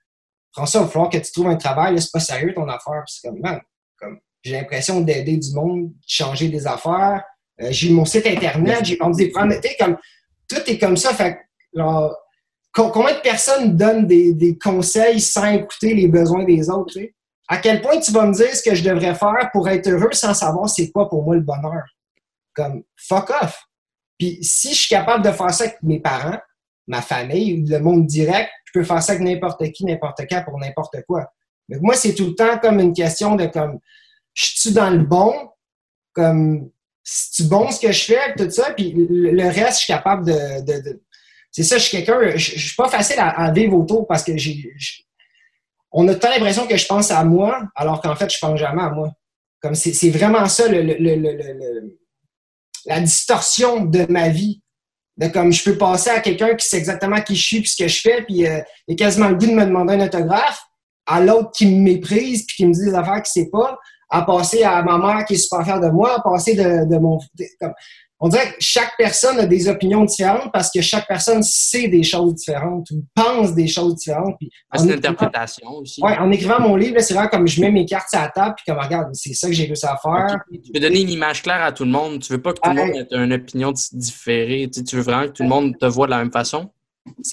François il va falloir que tu trouves un travail là, c'est pas sérieux ton affaire Puis c'est comme man comme j'ai l'impression d'aider du monde, de changer des affaires. Euh, j'ai eu mon site internet, j'ai vendu des sais, comme, tout est comme ça. Fait combien de personnes donnent des, conseils sans écouter les besoins des autres? tu sais? À quel point tu vas me dire ce que je devrais faire pour être heureux sans savoir c'est quoi pour moi le bonheur? Comme, fuck off. Puis si je suis capable de faire ça avec mes parents, ma famille, le monde direct, je peux faire ça avec n'importe qui, n'importe quand, pour n'importe quoi. Mais moi, c'est tout le temps comme une question de comme, je suis dans le bon, comme, c'est-tu bon ce que je fais, tout ça, puis le le reste, je suis capable de... de- de- C'est ça, je suis quelqu'un, je, je suis pas facile à, vivre autour parce que j'ai... on a tant l'impression que je pense à moi, alors qu'en fait, je pense jamais à moi. Comme c'est vraiment ça, le, le- le- la distorsion de ma vie. De comme je peux passer à quelqu'un qui sait exactement qui je suis puis ce que je fais, puis euh, il a quasiment le goût de me demander un autographe, à l'autre qui me méprise puis qui me dit des affaires qu'il sait pas, à passer à ma mère qui est super fière de moi, à passer de, de mon... on dirait que chaque personne a des opinions différentes parce que chaque personne sait des choses différentes ou pense des choses différentes. Puis Ah, C'est une écrivant- interprétation aussi. Ouais, en écrivant mon livre, c'est vraiment comme je mets mes cartes sur la table puis comme regarde, c'est ça que j'ai réussi à faire. Tu veux donner une image claire à tout le monde. Tu veux pas que tout le Ouais. monde ait une opinion di- différée. Tu, sais, tu veux vraiment que tout le monde te voit de la même façon?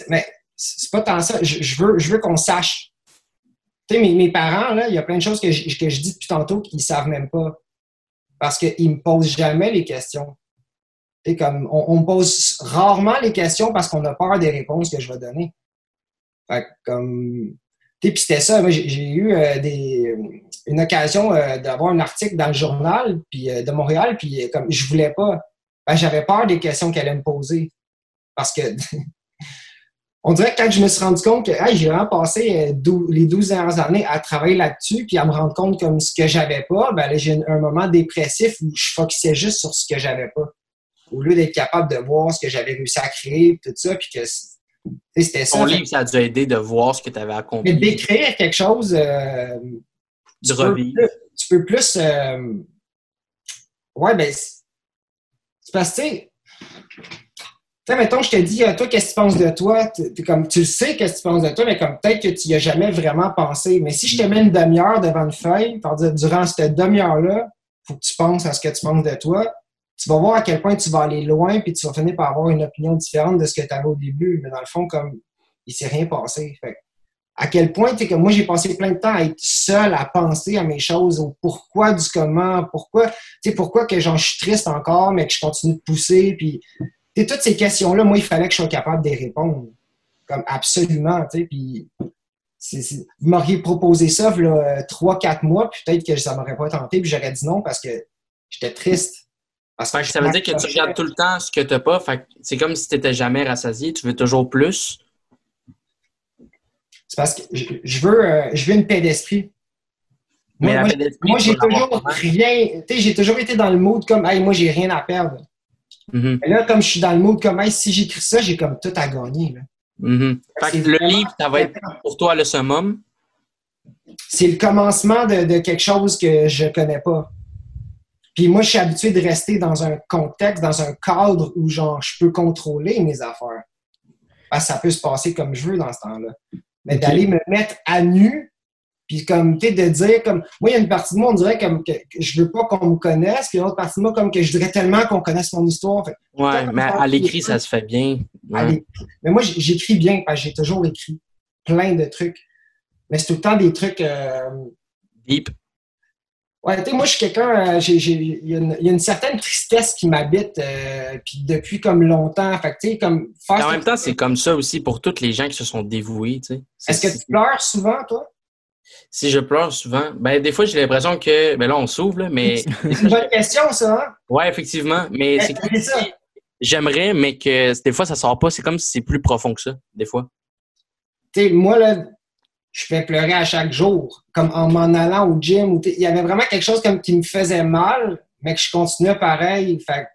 Mais c'est pas tant ça. Je, je veux, je veux qu'on sache. Tu sais, mes, mes parents, là, il y a plein de choses que je, que je dis depuis tantôt qu'ils savent même pas. Parce qu'ils me posent jamais les questions. Comme, on, on pose rarement les questions parce qu'on a peur des réponses que je vais donner. Fait puis c'était ça. J'ai eu euh, une occasion euh, d'avoir un article dans le journal puis, euh, de Montréal, puis comme, je voulais pas. ben, j'avais peur des questions qu'elle allait me poser. Parce que *laughs* on dirait que quand je me suis rendu compte que j'ai vraiment passé les 12 dernières années à travailler là-dessus, puis à me rendre compte comme ce que j'avais pas, ben j'ai un moment dépressif où je focusais juste sur ce que j'avais pas. Au lieu d'être capable de voir ce que j'avais réussi à créer, tout ça, puis que c'était ça. Ton livre, ça a dû aider de voir ce que tu avais accompli. Mais d'écrire quelque chose. Euh, tu, peux plus, tu peux plus. Euh, ouais, ben. C'est parce que, tu sais, mettons, je te dis, toi, qu'est-ce que tu penses de toi? comme, tu sais qu'est-ce que tu penses de toi, mais comme peut-être que tu n'y as jamais vraiment pensé. Mais si je te mets une demi-heure devant une feuille, dire, durant cette demi-heure-là, il faut que tu penses à ce que tu penses de toi, tu vas voir à quel point tu vas aller loin, puis tu vas finir par avoir une opinion différente de ce que tu avais au début. Mais dans le fond, comme il s'est rien passé. À quel point, tu que moi, j'ai passé plein de temps à être seul, à penser à mes choses, au pourquoi du comment, pourquoi, tu sais, pourquoi que j'en suis triste encore, mais que je continue de pousser, puis toutes ces questions-là, moi, il fallait que je sois capable de les répondre. Comme absolument, tu sais, puis vous m'auriez proposé ça, là, trois, quatre mois, peut-être que ça m'aurait pas tenté, puis j'aurais dit non parce que j'étais triste ça veut dire que tu regardes tout le temps ce que tu n'as pas. c'est comme si tu n'étais jamais rassasié. Tu veux toujours plus. C'est parce que je, veux, euh, je veux une paix d'esprit. Moi, j'ai toujours rien. J'ai toujours été dans le mood comme hey, moi, j'ai rien à perdre. Mm-hmm. là, comme je suis dans le mood comme hey, si j'écris ça, j'ai comme tout à gagner. Mm-hmm. le livre, ça va être pour toi le summum. C'est le commencement de, de, quelque chose que je ne connais pas. Puis moi, je suis habitué de rester dans un contexte, dans un cadre où genre je peux contrôler mes affaires. Parce que ça peut se passer comme je veux dans ce temps-là. Mais d'aller me mettre à nu, puis comme, tu sais, de dire comme. Moi, il y a une partie de moi, on dirait comme que, je veux pas qu'on me connaisse, puis une autre partie de moi, comme que je voudrais tellement qu'on connaisse mon histoire. ouais, mais à l'écrit, ça se fait bien. Mais moi, j'écris bien, parce que j'ai toujours écrit plein de trucs. Mais c'est tout le temps des trucs. Euh, Deep. Ouais, tu sais, moi, je suis quelqu'un, euh, il y, a une certaine tristesse qui m'habite, euh, puis depuis comme longtemps. Fait tu sais, comme. en même temps, c'est comme ça aussi pour toutes les gens qui se sont dévoués, tu sais. Est-ce que tu pleures souvent, toi? Si je pleure souvent, ben des fois j'ai l'impression que, ben là on s'ouvre, mais. *laughs* C'est une bonne question, ça. Hein? Ouais, effectivement, mais c'est comme si j'aimerais, mais que des fois ça sort pas. C'est comme si c'est plus profond que ça, des fois. Tu sais, moi là, je fais pleurer à chaque jour, comme en m'en allant au gym. il y avait vraiment quelque chose comme qui me faisait mal, mais que je continuais pareil. Fait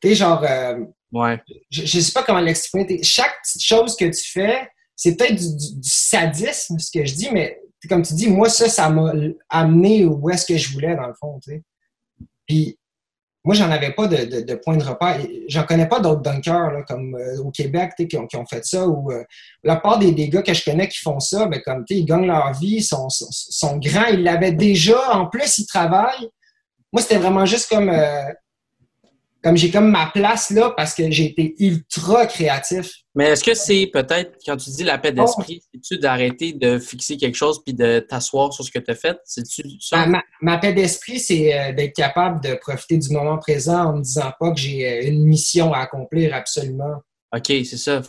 tu sais, genre, euh, ouais. je, ne sais pas comment l'exprimer. Chaque petite chose que tu fais, c'est peut-être du, sadisme, ce que je dis, mais comme tu dis, moi, ça, ça m'a amené où est-ce que je voulais, dans le fond, tu sais. Puis, moi, j'en avais pas de, de, point de repère. J'en connais pas d'autres dunkers comme euh, au Québec qui ont, fait ça. Ou euh, la part des, gars que je connais qui font ça, ben, comme ils gagnent leur vie, ils sont, sont, grands, ils l'avaient déjà. En plus, ils travaillent. Moi, c'était vraiment juste comme euh, comme j'ai comme ma place là parce que j'ai été ultra créatif. Mais est-ce que c'est peut-être, quand tu dis la paix d'esprit, c'est-tu d'arrêter de fixer quelque chose puis de t'asseoir sur ce que tu as fait? C'est-tu ça? Ma, paix d'esprit, c'est euh, d'être capable de profiter du moment présent en me disant pas que j'ai euh, une mission à accomplir absolument. OK, c'est ça.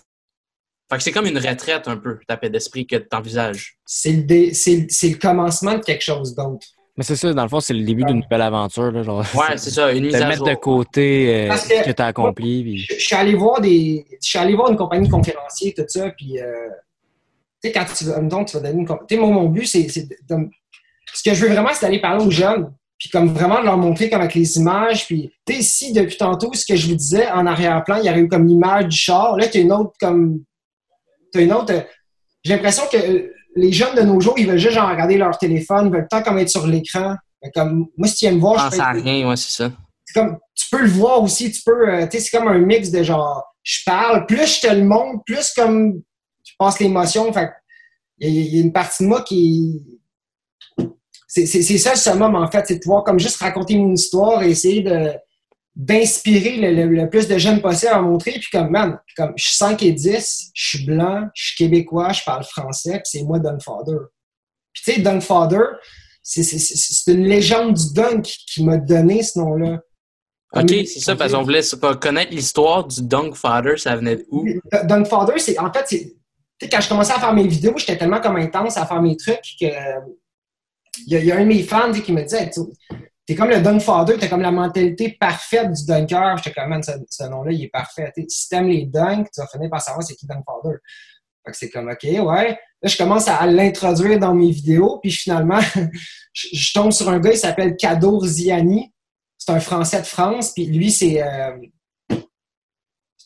Fait que c'est comme une retraite un peu, ta paix d'esprit que tu envisages. C'est le, le commencement de quelque chose d'autre. Mais c'est ça, dans le fond, c'est le début d'une nouvelle aventure. Là, genre, ouais, c'est ça, une mise à mettre de côté euh, ce que tu as accompli. Je, suis allé voir des. Je suis allé voir une compagnie de conférenciers, tout ça, puis euh, tu sais, quand tu vas, tu vas donner une. Tu sais, mon, but, c'est. Ce que je veux vraiment, c'est d'aller parler aux jeunes, puis comme vraiment de leur montrer comme avec les images, puis tu sais, si depuis tantôt, ce que je vous disais, en arrière-plan, il y aurait eu comme l'image du char, là, tu as une autre comme. Tu as une autre. J'ai l'impression que les jeunes de nos jours, ils veulent juste genre, regarder leur téléphone, ils veulent tant comme être sur l'écran. Comme, moi, si tu aimes voir, je pense à rien, ouais, c'est ça. Comme, tu peux le voir aussi, tu peux, euh, tu sais, c'est comme un mix de genre, je parle, plus je te le montre, plus comme je passe l'émotion. Fait il y, a une partie de moi qui. C'est ça le summum, en fait, c'est de pouvoir comme juste raconter une histoire et essayer de d'inspirer le, plus de jeunes possible à montrer. Puis comme, man, comme je suis 5 et 10, je suis blanc, je suis québécois, je parle français, puis c'est moi Don Father. Puis tu sais, Don Father, c'est une légende du dunk qui m'a donné ce nom-là. OK, c'est ça, parce qu'on voulait connaître l'histoire du Dunk Father, ça venait de où? Dunk Father, c'est en fait, c'est quand je commençais à faire mes vidéos, j'étais tellement comme intense à faire mes trucs que il y, a un de mes fans qui me disait t'es comme le dunk father, t'as comme la mentalité parfaite du dunker. J'étais comme, man, ce, ce nom-là, il est parfait. T'sais, t'aimes les dunks, tu vas finir par savoir c'est qui dunk father. Fait que c'est comme, OK, ouais. Là, je commence à, l'introduire dans mes vidéos, puis finalement, *laughs* je, je, tombe sur un gars, il s'appelle Kadour Ziani. C'est un Français de France, puis lui, c'est euh,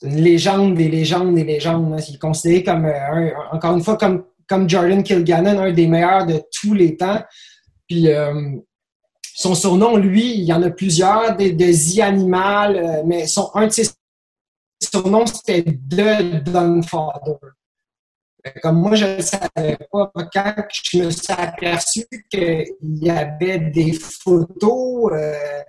une légende des légendes des légendes. Là. Il est considéré comme, euh, un, encore une fois, comme, comme Jordan Kilgannon, un des meilleurs de tous les temps. Puis euh, son surnom, lui, il y en a plusieurs, des, des Z Animal, euh, mais son, un de ses surnoms, c'était The Dunfather. Comme moi, je ne savais pas, quand je me suis aperçu qu'il y avait des photos euh,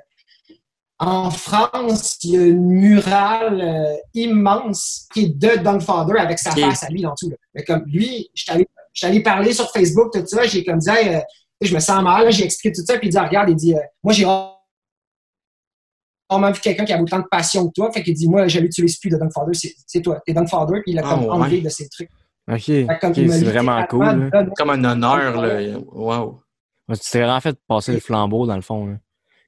en France, il y a une murale euh, immense qui est de Dunfather avec sa face à lui dans tout. Mais comme lui, je suis allé, parler sur Facebook, tout ça, j'ai comme dit, hey, je me sens mal, j'ai expliqué tout ça, puis il dit, regarde, il dit, euh, moi, j'ai vraiment vu quelqu'un qui a autant de passion que toi, fait qu'il dit, moi, je l'utilise plus de Dunkfather, c'est toi, t'es Dunkfather, puis il a Ah, comme ouais. enlevé de ses trucs. OK, m'a c'est vraiment cool. là. Comme un honneur, là. Wow. Ouais, Tu t'es vraiment fait passer le flambeau, dans le fond. là.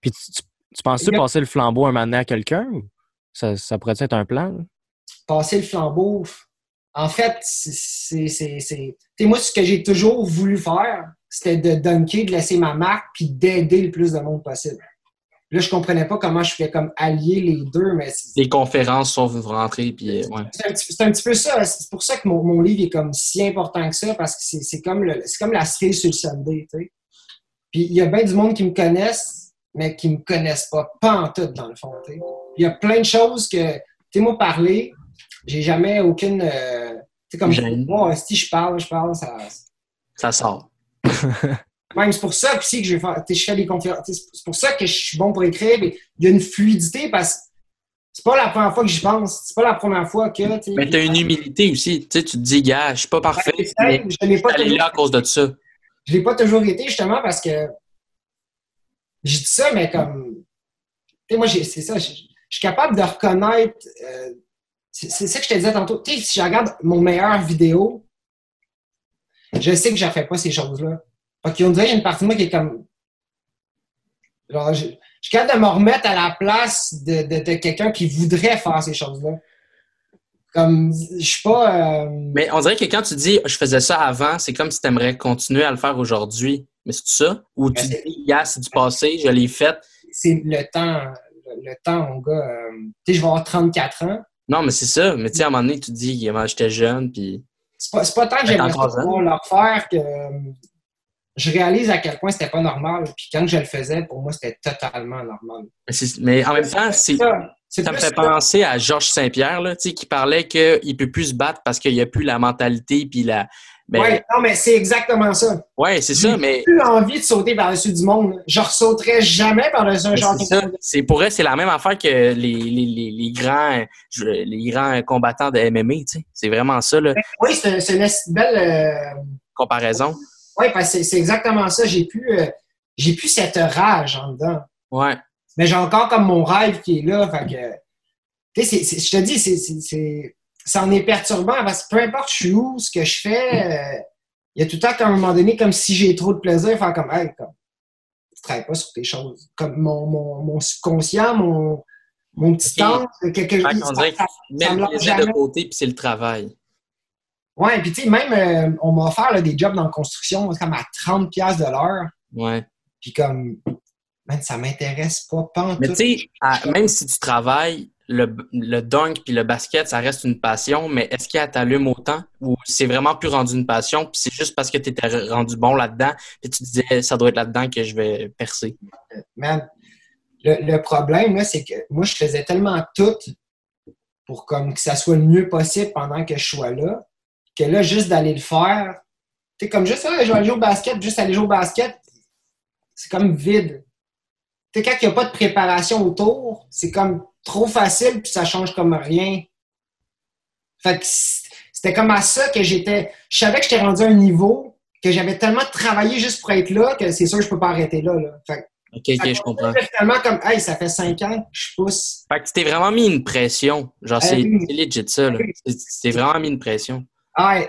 Puis tu, tu, tu penses-tu passer le flambeau un moment donné à quelqu'un? ou Ça, ça pourrait être un plan? là? passer le flambeau. En fait, c'est. moi, ce que j'ai toujours voulu faire, c'était de dunker, de laisser ma marque, puis d'aider le plus de monde possible. Là, je comprenais pas comment je pouvais comme allier les deux, mais c'est Les conférences sont rentrées, puis euh, ouais. c'est un, petit- c'est un petit peu ça. C'est pour ça que mon, mon livre est comme si important que ça, parce que c'est comme, le- comme la cerise sur le Sunday, tu sais. Puis il y a bien du monde qui me connaissent, mais qui me connaissent pas, pas en tout, dans le fond, tu sais. Il y a plein de choses que, tu moi, parler, j'ai jamais aucune... euh, tu sais, comme moi, si je parle, je parle, ça... Ça sort. *laughs* Même c'est pour ça aussi que je tu fais des conférences. tu C'est pour ça que je suis bon pour écrire. Il y a une fluidité parce que c'est pas la première fois que j'y pense. C'est pas la première fois que. tu Mais t'as une humilité aussi. Tu tu te dis, gars, je suis pas parfait, mais je l'ai pas, allé toujours- là à cause de ça. je l'ai pas toujours été justement parce que j'ai dit ça, mais comme. Tu sais, moi, c'est ça. Je suis capable de reconnaître. euh, c'est c'est ça que je te disais tantôt. Tu sais, si je regarde mon meilleur vidéo, je sais que je ne refais pas ces choses-là. Fait qu'on dirait qu'il y a une partie de moi qui est comme. Genre, je, je suis capable de me remettre à la place de, de, de quelqu'un qui voudrait faire ces choses-là. Comme, je suis pas. euh, Mais on dirait que quand tu dis, je faisais ça avant, c'est comme si tu aimerais continuer à le faire aujourd'hui. Mais c'est ça? Ou tu Ben, c'est- dis, gars, c'est du passé, je l'ai fait. c'est le temps, le, le temps, mon gars. euh, tu sais, je vais avoir 34 ans. Non, mais c'est ça. Mais tu sais, à un moment donné, tu dis, j'étais jeune, puis C'est pas, pas tant que Ben, j'aimerais pouvoir le refaire que euh, je réalise à quel point c'était pas normal. Puis quand je le faisais, pour moi, c'était totalement normal. mais, en même temps, c'est. Ça, me fait penser à Georges Saint-Pierre, qui parlait qu'il ne peut plus se battre parce qu'il n'y a plus la mentalité puis la. Ben, Ouais, non, mais c'est exactement ça. ouais, c'est ça, mais, J'ai plus envie de sauter par-dessus du monde. Je ressauterais jamais par-dessus un mais genre c'est pour elle, c'est la même affaire que les, les, les, les grands les grands combattants de MMA, tu sais. C'est vraiment ça, là, Oui, c'est une belle. euh, comparaison. Oui, parce que c'est- exactement ça. J'ai plus, euh, j'ai plus cette rage en dedans. Ouais. Mais j'ai encore comme mon rêve qui est là. Fait que, tu sais, je te dis, c'est- ça en est perturbant parce que peu importe je suis où, ce que je fais, euh, il y a tout le temps qu'à un moment donné, comme si j'ai trop de plaisir, faire comme, hey, comme, tu travailles pas sur tes choses. Comme mon, mon, mon subconscient, mon, mon petit temps, quelque Fait qu'on dirait de côté puis c'est le travail. Ouais, puis tu sais, même, euh, on m'a offert là, des jobs dans la construction, comme à 30$ piastres de l'heure. Ouais. Puis comme, man, ça m'intéresse pas, pas en Mais tu sais, à- même si tu travailles, le, dunk puis le basket, ça reste une passion, mais est-ce qu'elle t'allume autant ou c'est vraiment plus rendu une passion puis c'est juste parce que tu étais rendu bon là-dedans et tu disais ça doit être là-dedans que je vais percer? Man, le, le problème, c'est que moi, je faisais tellement tout pour que ça soit le mieux possible pendant que je sois là, que là, juste d'aller le faire, tu comme juste, je vais aller jouer au basket, juste aller jouer au basket, c'est comme vide. Sais, quand il n'y a pas de préparation autour, c'est comme trop facile, puis ça change comme rien. Fait que c'était comme à ça que j'étais. Je savais que j'étais rendu à un niveau que j'avais tellement travaillé juste pour être là que c'est sûr que je peux pas arrêter là. là. Fait que OK, OK, je comprends. Finalement, comme, hey, ça fait cinq ans que je pousse. Fait que tu t'es vraiment mis une pression. Genre, c'est oui. c'est legit ça. là. C'est- Tu t'es vraiment mis une pression. Ah, euh,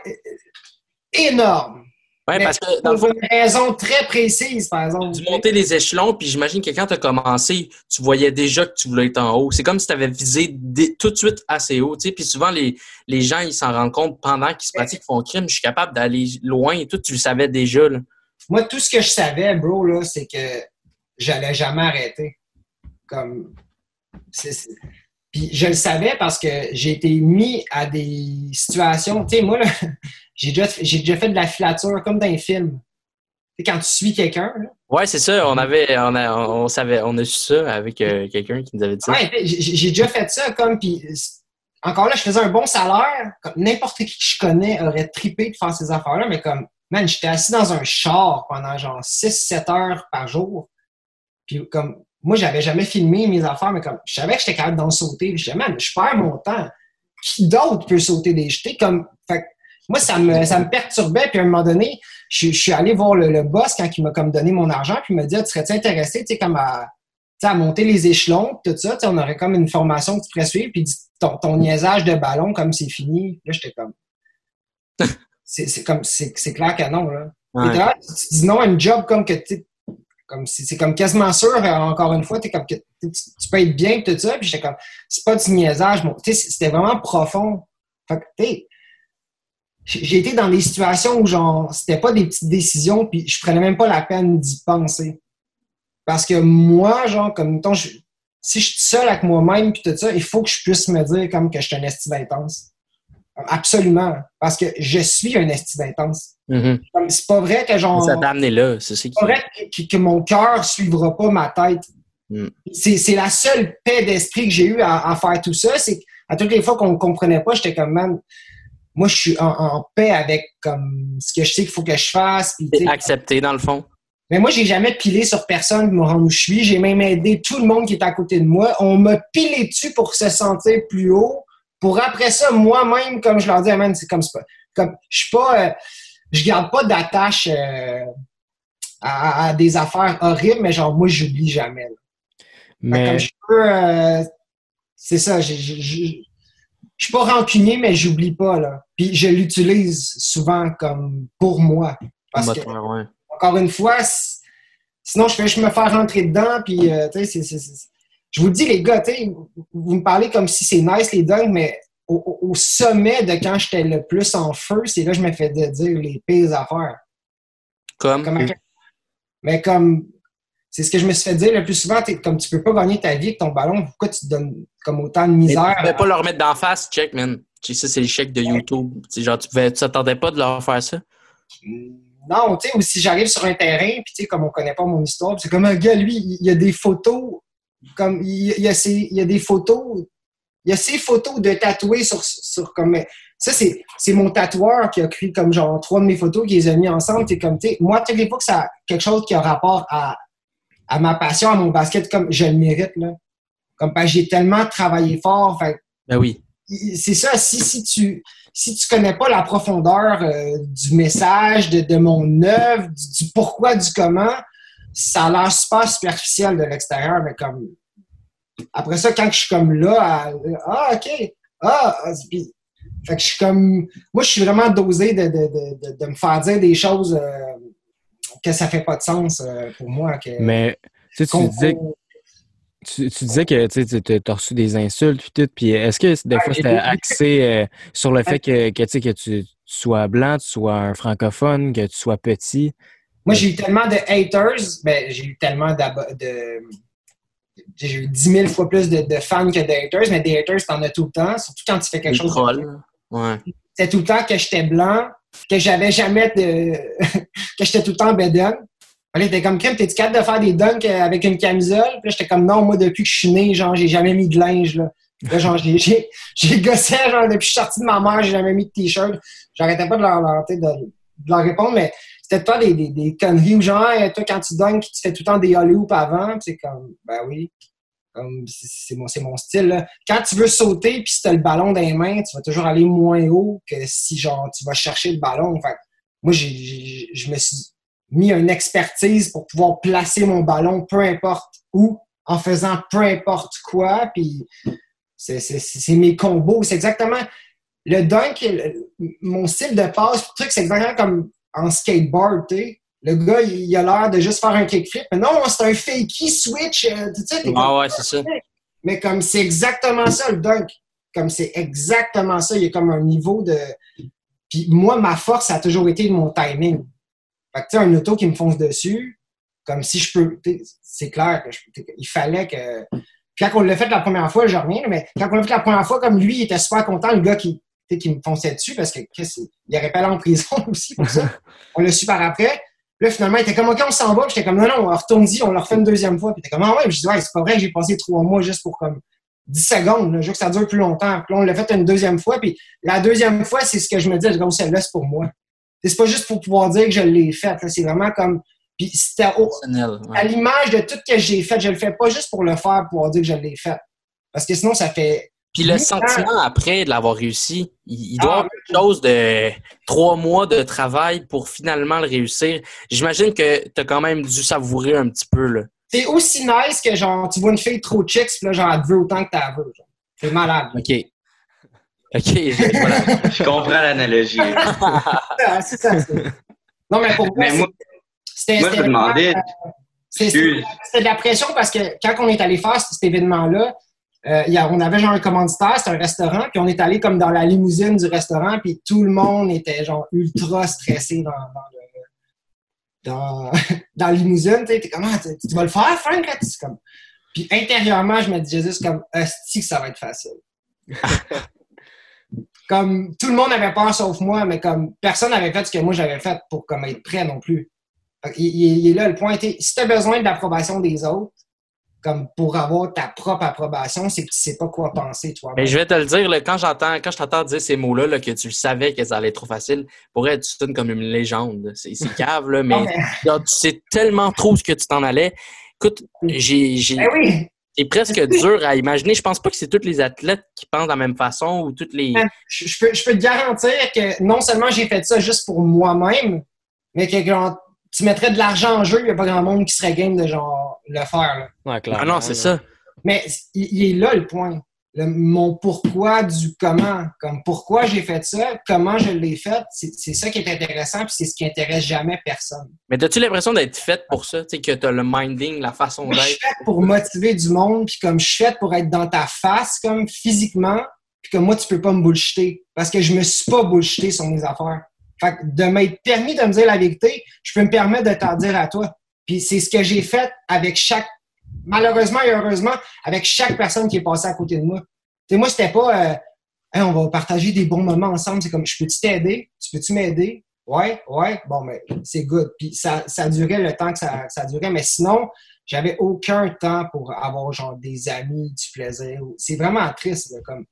énorme. Ouais, Mais parce que dans Pour une raison très précise, par exemple. tu montais les échelons, puis j'imagine que quand tu as commencé, tu voyais déjà que tu voulais être en haut. C'est comme si tu avais visé tout de suite assez haut. tu sais. Puis souvent, les, les gens, ils s'en rendent compte pendant qu'ils se pratiquent, font crime. Je suis capable d'aller loin et tout. Tu le savais déjà. Là. Moi, tout ce que je savais, bro, là, c'est que j'allais jamais arrêter. Comme. Puis je le savais parce que j'ai été mis à des situations. Tu sais, moi, là, j'ai déjà, j'ai déjà fait de la filature comme dans un film. Tu sais, quand tu suis quelqu'un. Ouais, c'est ça. On avait, on, a, on savait, on a su ça avec euh, quelqu'un qui nous avait dit ça. Ouais, j'ai déjà fait ça comme. Puis, encore là, je faisais un bon salaire. Comme n'importe qui que je connais aurait tripé de faire ces affaires-là, mais comme, man, j'étais assis dans un char pendant genre 6-7 heures par jour. Puis, comme, moi, j'avais jamais filmé mes affaires, mais comme, je savais que j'étais capable d'en sauter. Puis, je disais, man, je perds mon temps. Qui d'autre peut sauter des jetés? Comme, fait moi, ça me, ça me perturbait. Puis, à un moment donné, je, je suis allé voir le, le boss quand il m'a comme donné mon argent. Puis, il m'a dit, Ah, tu serais-tu intéressé, tu sais, comme à, tu sais, à monter les échelons, tout ça, tu sais, on aurait comme une formation que tu pourrais suivre, puis il dit, ton, ton niaisage de ballon, comme c'est fini, là, j'étais comme... *laughs* c'est c'est comme, c'est c'est clair que non, là. Ouais. Et là, tu dis non à une job comme que, tu sais, comme, c'est c'est comme quasiment sûr, euh, encore une fois, t'es comme que, tu, tu peux être bien, tout ça, puis j'étais comme, c'est pas du niaisage, bon, tu sais, c'était vraiment profond. Fait que, tu sais, j'ai été dans des situations où, genre, c'était pas des petites décisions, puis je prenais même pas la peine d'y penser. Parce que moi, genre, comme, mettons, je- si je suis seul avec moi-même puis tout ça, il faut que je puisse me dire comme que je suis un esti d'intense. Absolument. Parce que je suis un esti d'intense. Mhm. Comme, C'est pas vrai que genre. Ça t'a amené là. C'est pas vrai que, que- mon cœur suivra pas ma tête. Mm. C'est la seule paix d'esprit que j'ai eue à, à faire tout ça. C'est à toutes les fois qu'on ne comprenait pas, j'étais comme, man, moi, je suis en, en paix avec comme ce que je sais qu'il faut que je fasse. puis, Accepté, dans le fond. mais moi, j'ai jamais pilé sur personne pour me rendre où je suis. J'ai même aidé tout le monde qui est à côté de moi. On m'a pilé dessus pour se sentir plus haut. Pour après ça, moi-même, comme je leur dis, man, c'est comme ça. Comme, je suis pas, euh, je garde pas d'attache euh, à, à des affaires horribles, mais genre, moi, j'oublie jamais. là. Mais comme je peux, euh, c'est ça, j'ai- j'ai- j'ai- je suis pas rancunier, mais j'oublie pas, là. Puis je l'utilise souvent comme pour moi. Parce que, Moteur, ouais. encore une fois, sinon je fais je me faire rentrer dedans, puis euh, tu sais, je vous le dis, les gars, tu sais, vous me parlez comme si c'est nice les dunks, mais au, sommet de quand j'étais le plus en feu, c'est là que je me fais dire les pires affaires. Comme? Comme à- Mais comme, c'est ce que je me suis fait dire le plus souvent, t'es- comme tu peux pas gagner ta vie avec ton ballon, pourquoi tu te donnes comme autant de Mais misère? tu pouvais pas leur mettre d'en face, check, man. Tu sais, ça, c'est l'échec de YouTube. Genre, tu tu t'attendais pas de leur faire ça. Non, tu sais, ou si j'arrive sur un terrain, puis tu sais, comme on connaît pas mon histoire, c'est comme un gars, lui, il y a des photos, comme, il y a, ses- il y a des photos, il y a ses photos de tatoués sur, sur comme, ça, c'est, mon tatoueur qui a pris comme genre trois de mes photos, qui les a mis ensemble, c'est comme, tu sais, moi, toutes les fois que ça a quelque chose qui a rapport à, à ma passion, à mon basket, comme je le mérite, là. Comme, parce que j'ai tellement travaillé fort, fait Ben oui. c'est ça, si, si tu si tu connais pas la profondeur euh, du message, de, de mon œuvre, du, du pourquoi, du comment, ça a l'air super superficiel de l'extérieur, mais comme après ça, quand je suis comme là, à- ah ok, ah, ah, puis- fait que je suis comme moi je suis vraiment dosé de, de, de, de, de me faire dire des choses euh, que ça fait pas de sens euh, pour moi. Que, mais tu sais, tu qu'on- disais, tu, tu disais que tu sais, tu as reçu des insultes puis tout. Puis est-ce que des fois c'était *laughs* axé euh, sur le fait que, que, tu sais, que tu, tu sois blanc, tu sois un francophone, que tu sois petit? Moi, j'ai eu tellement de haters, ben, j'ai eu tellement de. J'ai eu 10 000 fois plus de, de fans que de haters, mais des haters, t'en as tout le temps, surtout quand tu fais quelque chose. trolls. Ouais. C'était tout le temps que j'étais blanc, que j'avais jamais de. *laughs* que j'étais tout le temps bedaine. Allez, t'es comme, Kim, t'es-tu capable de faire des dunks euh, avec une camisole? Puis j'étais comme, non, moi, depuis que je suis né, genre, j'ai jamais mis de linge, là. Là, genre, j'ai, gossé, genre, depuis que je suis sorti de ma mère, j'ai jamais mis de t-shirt. J'arrêtais pas de leur, de, leur répondre, mais c'était pas des, conneries ou genre, toi, quand tu dunks, tu fais tout le temps des holly avant. C'est comme, ben oui. C'est, mon, mon style. Quand tu veux sauter, puis si t'as le ballon dans les mains, tu vas toujours aller moins haut que si, genre, tu vas chercher le ballon. Moi, je me suis mis une expertise pour pouvoir placer mon ballon peu importe où, en faisant peu importe quoi. C'est, mes combos. C'est exactement le dunk, mon style de passe, le truc, c'est exactement comme en skateboard, tu. Le gars, il, a l'air de juste faire un kickflip. Mais non, c'est un fakey switch. euh, tu sais, Ah comme- ouais, c'est ça. mais comme c'est exactement ça le dunk. Comme c'est exactement ça. Il y a comme un niveau de. Puis moi, ma force, ça a toujours été mon timing. Fait que tu sais, un auto qui me fonce dessus, comme si je peux. C'est clair que je- il fallait que. Puis quand on l'a fait la première fois, je reviens, mais quand on l'a fait la première fois, comme lui, il était super content, le gars qui, qui me fonçait dessus, parce que que- il aurait pas allé en prison *laughs* aussi pour ça. *laughs* on l'a su par après. Là, finalement, il était comme, OK, on s'en va. Puis j'étais comme, non, non, on retourne-y, on le refait une deuxième fois. Puis il était comme, ah ouais. Je dis, ouais, c'est pas vrai que j'ai passé trois mois juste pour comme 10 secondes. là. Je veux que ça dure plus longtemps. Puis là, on l'a fait une deuxième fois. Puis la deuxième fois, c'est ce que je me dis, gros, celle-là, c'est pour moi. C'est pas juste pour pouvoir dire que je l'ai faite. C'est vraiment comme. Puis c'était au- ouais. à l'image de tout ce que j'ai fait. Je le fais pas juste pour le faire, pour pouvoir dire que je l'ai fait. Parce que sinon, ça fait. Puis le sentiment après de l'avoir réussi, il, il doit y Ah, avoir quelque chose de trois mois de travail pour finalement le réussir. J'imagine que tu as quand même dû savourer un petit peu. Là. C'est aussi nice que genre, tu vois une fille trop chicks, puis là, genre, elle te veut autant que t'as veux. genre. C'est malade. OK. OK, je- voilà. *laughs* Je comprends l'analogie. *laughs* Ah, c'est ça. c'est- Non, mais pour moi, Mais c'est- moi, c'était moi, je me demandais, C'est-. C'était de la pression parce que quand on est allé faire cet événement-là, euh, on avait genre un commanditaire, c'était un restaurant, puis on est allé comme dans la limousine du restaurant, puis tout le monde était genre ultra stressé dans, dans, le- dans, *laughs* dans la limousine. Tu sais, t'es comme, Ah, tu, vas le faire, Frank? comme... Puis intérieurement, je me disais juste comme, hostie que ça va être facile. *laughs* comme tout le monde avait peur sauf moi, mais comme personne n'avait fait ce que moi j'avais fait pour comme être prêt non plus. Il, il est là le point. Si tu as besoin de l'approbation des autres, comme pour avoir ta propre approbation, c'est que tu sais pas quoi penser toi. Mais je vais te le dire, là, quand j'entends, quand je t'entends dire ces mots-là, là, que tu savais que ça allait être trop facile, pour être tu sonnes comme une légende. C'est cave, là, mais, *laughs* genre, tu sais tellement trop ce que tu t'en allais. Écoute, j'ai j'ai- Ben oui, c'est presque dur à imaginer. Je pense pas que c'est tous les athlètes qui pensent de la même façon ou toutes les. man, je, je peux, je peux te garantir que non seulement j'ai fait ça juste pour moi-même, mais que genre, tu mettrais de l'argent en jeu, il n'y a pas grand monde qui serait game de genre le faire. là. Ouais, Ah non, c'est ça. Mais il, il est là le point. Le- mon pourquoi du comment. Comme pourquoi j'ai fait ça, comment je l'ai fait, c'est c'est ça qui est intéressant, puis c'est ce qui intéresse jamais personne. Mais as-tu l'impression d'être faite pour ça? Tu sais, que t'as le minding, la façon Moi, je suis d'être. faite pour motiver du monde, puis comme je suis faite pour être dans ta face, comme physiquement, puis que moi, tu peux pas me bullshiter. Parce que je me suis pas bullshité sur mes affaires. Fait que de m'être permis de me dire la vérité, je peux me permettre de t'en dire à toi. Puis c'est ce que j'ai fait avec chaque, malheureusement et heureusement, avec chaque personne qui est passée à côté de moi. Tu sais, moi, c'était pas, euh, on va partager des bons moments ensemble. C'est comme, je peux-tu t'aider? Tu peux-tu m'aider? Ouais, ouais. Bon, mais c'est good. Puis ça, ça durait le temps que ça, ça durait. Mais sinon, j'avais aucun temps pour avoir genre des amis, du plaisir. C'est vraiment triste. comme,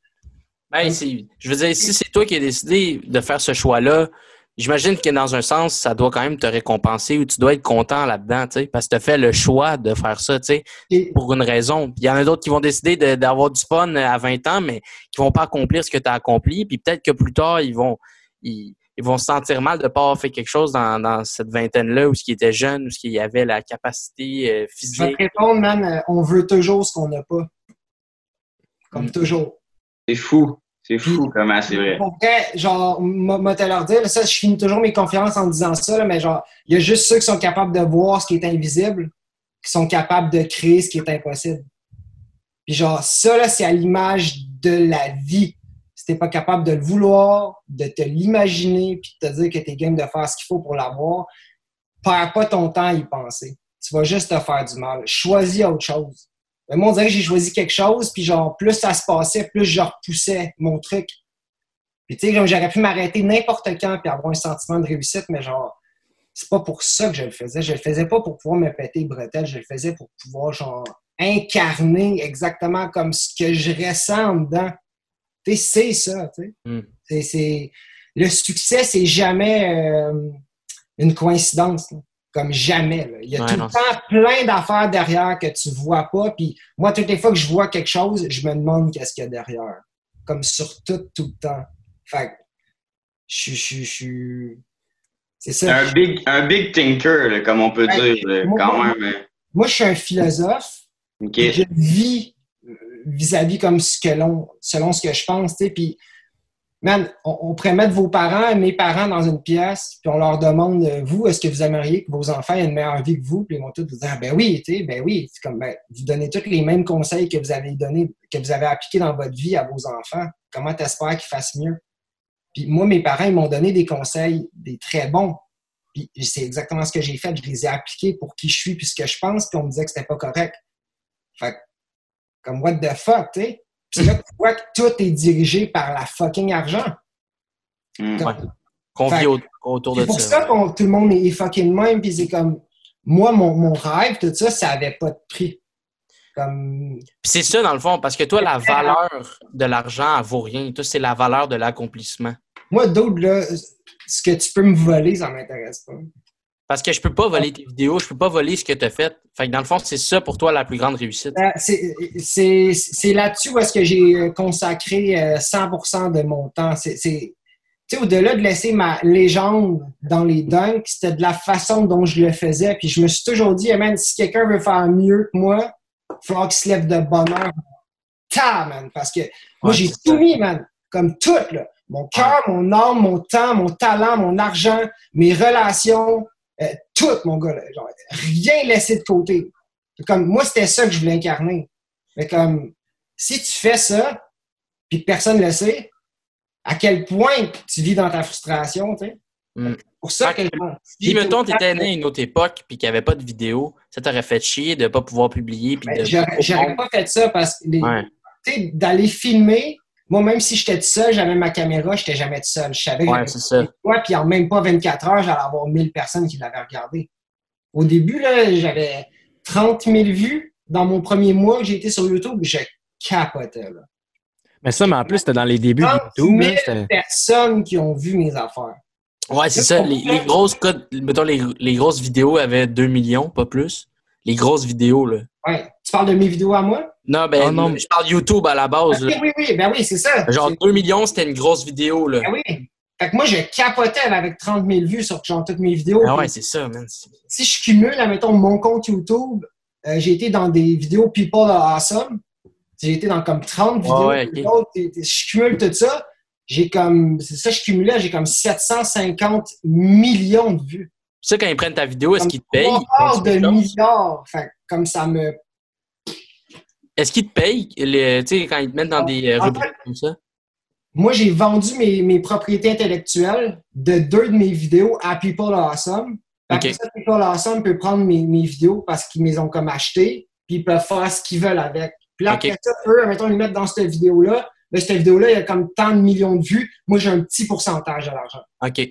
Ben, je veux dire, si c'est toi qui as décidé de faire ce choix-là, j'imagine que dans un sens, ça doit quand même te récompenser ou tu dois être content là-dedans, tu sais, parce que tu as fait le choix de faire ça, tu sais, Et- pour une raison. Puis il y en a d'autres qui vont décider de- d'avoir du fun à 20 ans, mais qui vont pas accomplir ce que tu as accompli. Puis peut-être que plus tard, ils vont, ils, ils vont se sentir mal de ne pas avoir fait quelque chose dans, dans cette vingtaine-là où ce qui était jeune, où ce qui avait la capacité euh, je vais physique. te répondre, man, euh, on veut toujours ce qu'on n'a pas. Comme Mm. toujours. C'est fou. C'est fou comment c'est vrai. Pour vrai, genre, moi, leur dire, ça, je finis toujours mes conférences en disant ça, là, mais genre, il y a juste ceux qui sont capables de voir ce qui est invisible, qui sont capables de créer ce qui est impossible. Puis genre, ça, là, c'est à l'image de la vie. Si t'es pas capable de le vouloir, de te l'imaginer, puis de te dire que t'es game de faire ce qu'il faut pour l'avoir, perds pas ton temps à y penser. Tu vas juste te faire du mal. Choisis autre chose. Mais moi, on dirait que j'ai choisi quelque chose, puis genre, plus ça se passait, plus je repoussais mon truc. Puis tu sais, j'aurais pu m'arrêter n'importe quand puis avoir un sentiment de réussite, mais genre, c'est pas pour ça que je le faisais. Je le faisais pas pour pouvoir me péter les bretelles, je le faisais pour pouvoir, genre, incarner exactement comme ce que je ressens en dedans. Tu sais, c'est ça, tu sais. Mm. C'est... Le succès, c'est jamais euh, une coïncidence. là. Comme jamais. là. Il y a Ouais, tout non, le temps plein d'affaires derrière que tu vois pas. Puis moi, toutes les fois que je vois quelque chose, je me demande qu'est-ce qu'il y a derrière. Comme sur tout, tout le temps. Fait que je suis-. C'est ça. Un big, un big thinker, là, comme on peut Ouais. dire, là, Moi, quand moi, même. hein. Moi, je suis un philosophe. Je vis euh, vis-à-vis comme ce que l'on, selon ce que je pense. Puis, man, on, pourrait mettre vos parents, mes parents dans une pièce, puis on leur demande, euh, vous, est-ce que vous aimeriez que vos enfants aient une meilleure vie que vous? Puis ils vont tous vous dire, ben oui, tu sais, ben oui. C'est comme, ben, vous donnez tous les mêmes conseils que vous avez donné, que vous avez appliqués dans votre vie à vos enfants. Comment t'espères qu'ils fassent mieux? Puis moi, mes parents, ils m'ont donné des conseils, des très bons. Puis c'est exactement ce que j'ai fait. Je les ai appliqués pour qui je suis, puis ce que je pense, puis on me disait que c'était pas correct. Fait comme, what the fuck, tu sais? C'est là que tu vois que tout est dirigé par la fucking argent. Mm. Ouais. Qu'on vit au- autour C'est de pour ça. ça que tout le monde est fucking même, puis c'est comme, moi, mon, mon rêve, tout ça, ça avait pas de prix. Comme, Puis c'est ça, dans le fond, parce que toi, la valeur de l'argent, elle vaut rien. Toi, c'est la valeur de l'accomplissement. moi, d'autres, là, ce que tu peux me voler, ça m'intéresse pas. Parce que je peux pas voler tes vidéos, je peux pas voler ce que tu as fait. Fait que dans le fond, c'est ça pour toi la plus grande réussite. Euh, c'est- là-dessus où est-ce que j'ai euh, consacré euh, 100% de mon temps. C'est, c'est- tu sais, au-delà de laisser ma légende dans les dunks, c'était de la façon dont je le faisais. Puis je me suis toujours dit, hey, man, si quelqu'un veut faire mieux que moi, il faut qu'il se lève de bonheur. Ta, man, parce que moi, Ouais, j'ai tout mis, man, comme tout, là. Mon cœur, mon âme, mon temps, mon talent, mon argent, mes relations, euh, tout, mon gars. là. Genre, rien laissé de côté. Comme moi, c'était ça que je voulais incarner. Mais comme si tu fais ça, puis que personne ne le sait, à quel point tu vis dans ta frustration, tu sais? Mm. Pour ça que. Si, mettons, tu étais né à une autre époque puis qu'il n'y avait pas de vidéo, ça t'aurait fait chier de ne pas pouvoir publier. Puis Ben, de... J'aurais pas fait ça parce que les- Ouais. tu sais, d'aller filmer, moi, même si j'étais tout seul, j'avais ma caméra, j'étais jamais tout seul. Je savais que Ouais, j'avais puis en même pas 24 heures, j'allais avoir 1000 personnes qui l'avaient regardé. Au début, là, j'avais 30 000 vues dans mon premier mois que j'ai été sur YouTube. Je capotais. Là. Mais ça, mais en plus, c'était dans les débuts de 30 YouTube. là, 000 c'était- personnes qui ont vu mes affaires. Ouais, c'est ça. Les, les grosses codes, mettons, les, les grosses vidéos avaient 2 millions, pas plus. Les grosses vidéos, là. Ouais. Tu parles de mes vidéos à moi? Non, ben, Oh, non, mais- je parle YouTube à la base. Oui, oui, oui, ben oui, c'est ça. Genre C'est- 2 millions, c'était une grosse vidéo, là. Ben oui. Fait que moi, je capotais avec 30 000 vues sur genre, toutes mes vidéos. Ah ouais, c'est ça, man. C'est- si je cumule, admettons, mon compte YouTube, euh, j'ai été dans des vidéos People are Awesome. J'ai été dans comme 30 vidéos. ouais, je cumule tout ça. J'ai comme, c'est ça, je cumulais, j'ai comme 750 millions de vues. Ça, quand ils prennent ta vidéo, est-ce qu'ils te payent? de milliards. Fait comme ça me. Est-ce qu'ils te payent, quand ils te mettent dans des euh, En rubriques comme ça? Moi, j'ai vendu mes, mes propriétés intellectuelles de deux de mes vidéos à People Awesome. Fait que Ok. ça, People Awesome peut prendre mes, mes vidéos parce qu'ils me les ont comme achetées, puis ils peuvent faire ce qu'ils veulent avec. Puis là, après ça, eux, mettons, ils le mettent dans cette vidéo-là. Là, cette vidéo-là, il y a comme tant de millions de vues. Moi, j'ai un petit pourcentage de l'argent. OK.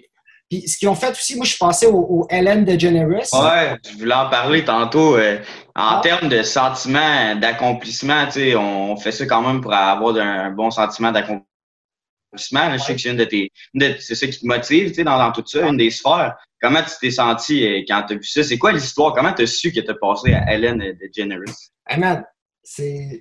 Puis ce qu'ils ont fait aussi, moi, je suis passé au, au Ellen DeGeneres. Ouais, je voulais en parler tantôt. euh, en Ah. termes de sentiment d'accomplissement, tu sais, on fait ça quand même pour avoir un bon sentiment d'accomplissement. Je sais que c'est une de tes, c'est ça qui te motive, tu sais, dans, dans tout ça, une des sphères. Comment tu t'es senti euh, quand tu as vu ça? C'est quoi l'histoire? Comment tu as su que tu as passé à Ellen DeGeneres? Hey man, c'est.